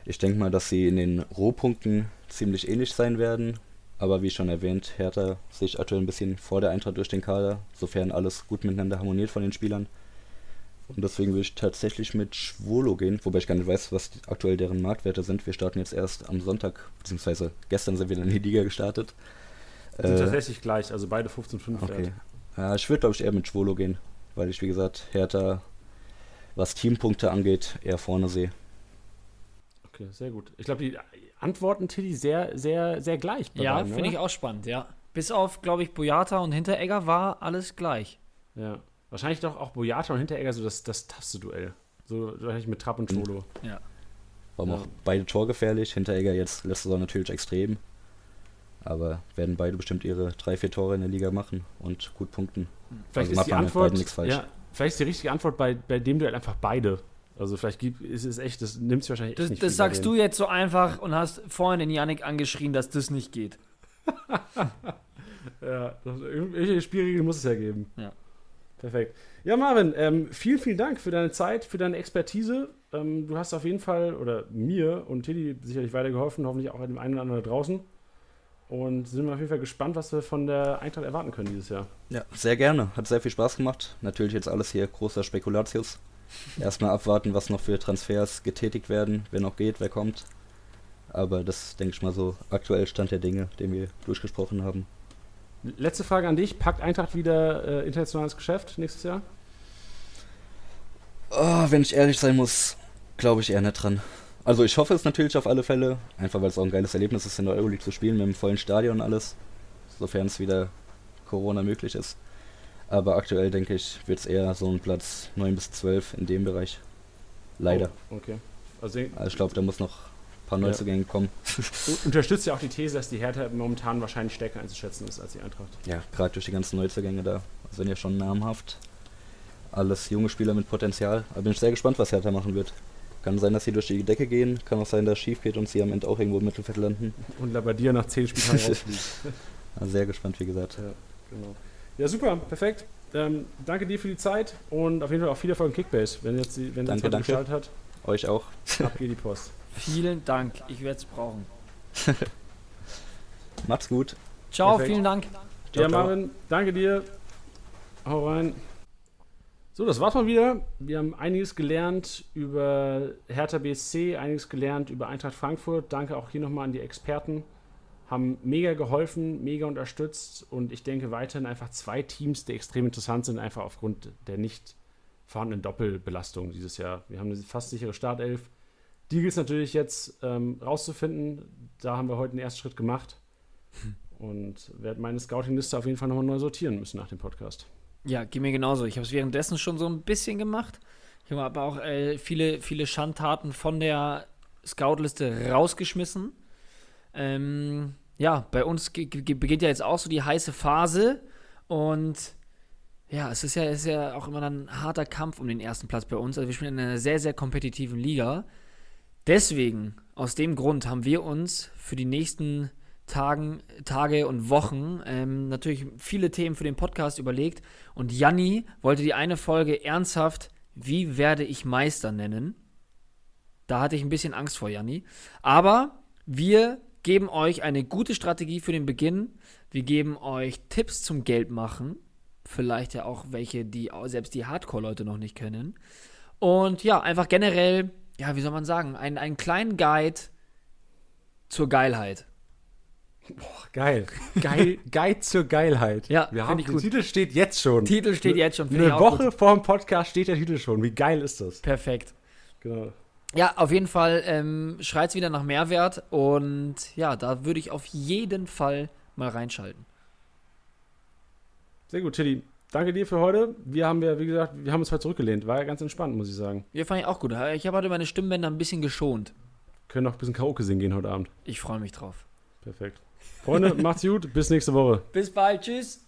Ich denke mal, dass sie in den Rohpunkten ziemlich ähnlich sein werden. Aber wie schon erwähnt, Hertha sehe ich aktuell ein bisschen vor der Eintracht durch den Kader, sofern alles gut miteinander harmoniert von den Spielern. Und deswegen würde ich tatsächlich mit Schwolo gehen, wobei ich gar nicht weiß, was die- aktuell deren Marktwerte sind. Wir starten jetzt erst am Sonntag, beziehungsweise gestern sind wir dann in die Liga gestartet. Sind Äh, tatsächlich gleich, also beide 15-5 Okay. wert. Ja, ich würde, glaube ich, eher mit Schwolo gehen, weil ich, wie gesagt, Hertha, was Teampunkte angeht, eher vorne sehe. Okay, sehr gut. Ich glaube, die Antworten, Tilly, sehr, sehr, sehr gleich. bei Ja, finde ich auch spannend, ja. Bis auf, glaube ich, Boyata und Hinteregger war alles gleich. Ja. Wahrscheinlich doch auch Boyata und Hinteregger so das, das Taste-Duell. So wahrscheinlich mit Trapp und Mhm. Schwolo. Ja. Warum Ja. auch beide torgefährlich. Hinteregger jetzt letzte Saison natürlich extrem. Aber werden beide bestimmt ihre drei, vier Tore in der Liga machen und gut punkten. Vielleicht Also ist macht die Antwort, beiden nichts falsch. ja, vielleicht ist die richtige Antwort bei, bei dem Duell einfach beide. Also vielleicht gibt, ist es echt, das nimmt sich wahrscheinlich echt Das, nicht das sagst du jetzt so einfach und hast vorhin den Yannick angeschrien, dass das nicht geht. *laughs* Ja, das, irgendwelche Spielregeln muss es ja geben. Ja. Perfekt. Ja, Marvin, ähm, vielen, vielen Dank für deine Zeit, für deine Expertise. Ähm, du hast auf jeden Fall, oder mir und Tilly sicherlich weitergeholfen, hoffentlich auch dem einen oder anderen da draußen. Und sind wir auf jeden Fall gespannt, was wir von der Eintracht erwarten können dieses Jahr. Ja, sehr gerne. Hat sehr viel Spaß gemacht. Natürlich jetzt alles hier großer Spekulatius. Erstmal abwarten, was noch für Transfers getätigt werden, wer noch geht, wer kommt. Aber das denke ich mal so aktuell Stand der Dinge, den wir durchgesprochen haben. Letzte Frage an dich. Packt Eintracht wieder äh, internationales Geschäft nächstes Jahr? Oh, wenn ich ehrlich sein muss, glaube ich eher nicht dran. Also ich hoffe es natürlich auf alle Fälle, einfach weil es auch ein geiles Erlebnis ist, in der Euroleague zu spielen mit einem vollen Stadion und alles, sofern es wieder Corona möglich ist. Aber aktuell denke ich, wird es eher so ein Platz 9 bis 12 in dem Bereich. Leider. Oh, okay. Also Also ich glaube, da muss noch ein paar Neuzugänge kommen. u- unterstützt ja auch die These, dass die Hertha momentan wahrscheinlich stärker einzuschätzen ist als die Eintracht. Ja, gerade durch die ganzen Neuzugänge da sind ja schon namhaft. Alles junge Spieler mit Potenzial. Aber bin ich sehr gespannt, was Hertha machen wird. Kann sein, dass sie durch die Decke gehen, kann auch sein, dass es schief geht und sie am Ende auch irgendwo im Mittelfeld landen. Und Labadia nach 10 Spieltagen *laughs* rausfliegt. Also sehr gespannt, wie gesagt. Ja, genau. Ja, super, perfekt. Ähm, danke dir für die Zeit und auf jeden Fall auch viel Erfolg im Kickbase. Wenn jetzt die, wenn Danke, der danke. Hat, Euch auch. ab geht die Post. *laughs* Vielen Dank. Ich werde es brauchen. *laughs* Macht's gut. Ciao, Perfekt. vielen Dank. Ciao, ja, ciao. Marvin, danke dir. Hau rein. So, das war's mal wieder. Wir haben einiges gelernt über Hertha BSC, einiges gelernt über Eintracht Frankfurt. Danke auch hier nochmal an die Experten. Haben mega geholfen, mega unterstützt und ich denke weiterhin einfach zwei Teams, die extrem interessant sind, einfach aufgrund der nicht vorhandenen Doppelbelastung dieses Jahr. Wir haben eine fast sichere Startelf. Die gilt es natürlich jetzt ähm, rauszufinden. Da haben wir heute einen ersten Schritt gemacht. *laughs* Und werde meine Scouting-Liste auf jeden Fall nochmal neu sortieren müssen nach dem Podcast. Ja, geht mir genauso. Ich habe es währenddessen schon so ein bisschen gemacht. Ich habe aber auch äh, viele, viele Schandtaten von der Scout-Liste rausgeschmissen. Ähm, ja, bei uns beginnt ja jetzt auch so die heiße Phase. Und ja, es ist ja, es ist ja auch immer dann ein harter Kampf um den ersten Platz bei uns. Also wir spielen in einer sehr, sehr kompetitiven Liga. Deswegen, aus dem Grund, haben wir uns für die nächsten Tagen, Tage und Wochen ähm, natürlich viele Themen für den Podcast überlegt. Und Janni wollte die eine Folge ernsthaft, wie werde ich Meister nennen. Da hatte ich ein bisschen Angst vor, Janni. Aber wir geben euch eine gute Strategie für den Beginn. Wir geben euch Tipps zum Geldmachen. Vielleicht ja auch welche, die selbst die Hardcore-Leute noch nicht kennen. Und ja, einfach generell, ja, wie soll man sagen, einen, einen kleinen Guide zur Geilheit. Boah, geil. *laughs* Geil, Guide zur Geilheit. Ja, wir haben, ich der gut. Titel steht jetzt schon. Titel steht jetzt schon. Eine Woche gut. vor dem Podcast steht der Titel schon. Wie geil ist das? Perfekt. Genau. Ja, auf jeden Fall ähm, schreit es wieder nach Mehrwert und ja, da würde ich auf jeden Fall mal reinschalten. Sehr gut, Tilly. Danke dir für heute. Wir haben ja, wie gesagt, wir haben uns heute zurückgelehnt. War ja ganz entspannt, muss ich sagen. Ja, fand ich auch gut. Ich habe heute meine Stimmbänder ein bisschen geschont. Können noch ein bisschen Karaoke singen gehen heute Abend. Ich freue mich drauf. Perfekt. Freunde, *laughs* macht's gut. Bis nächste Woche. Bis bald. Tschüss.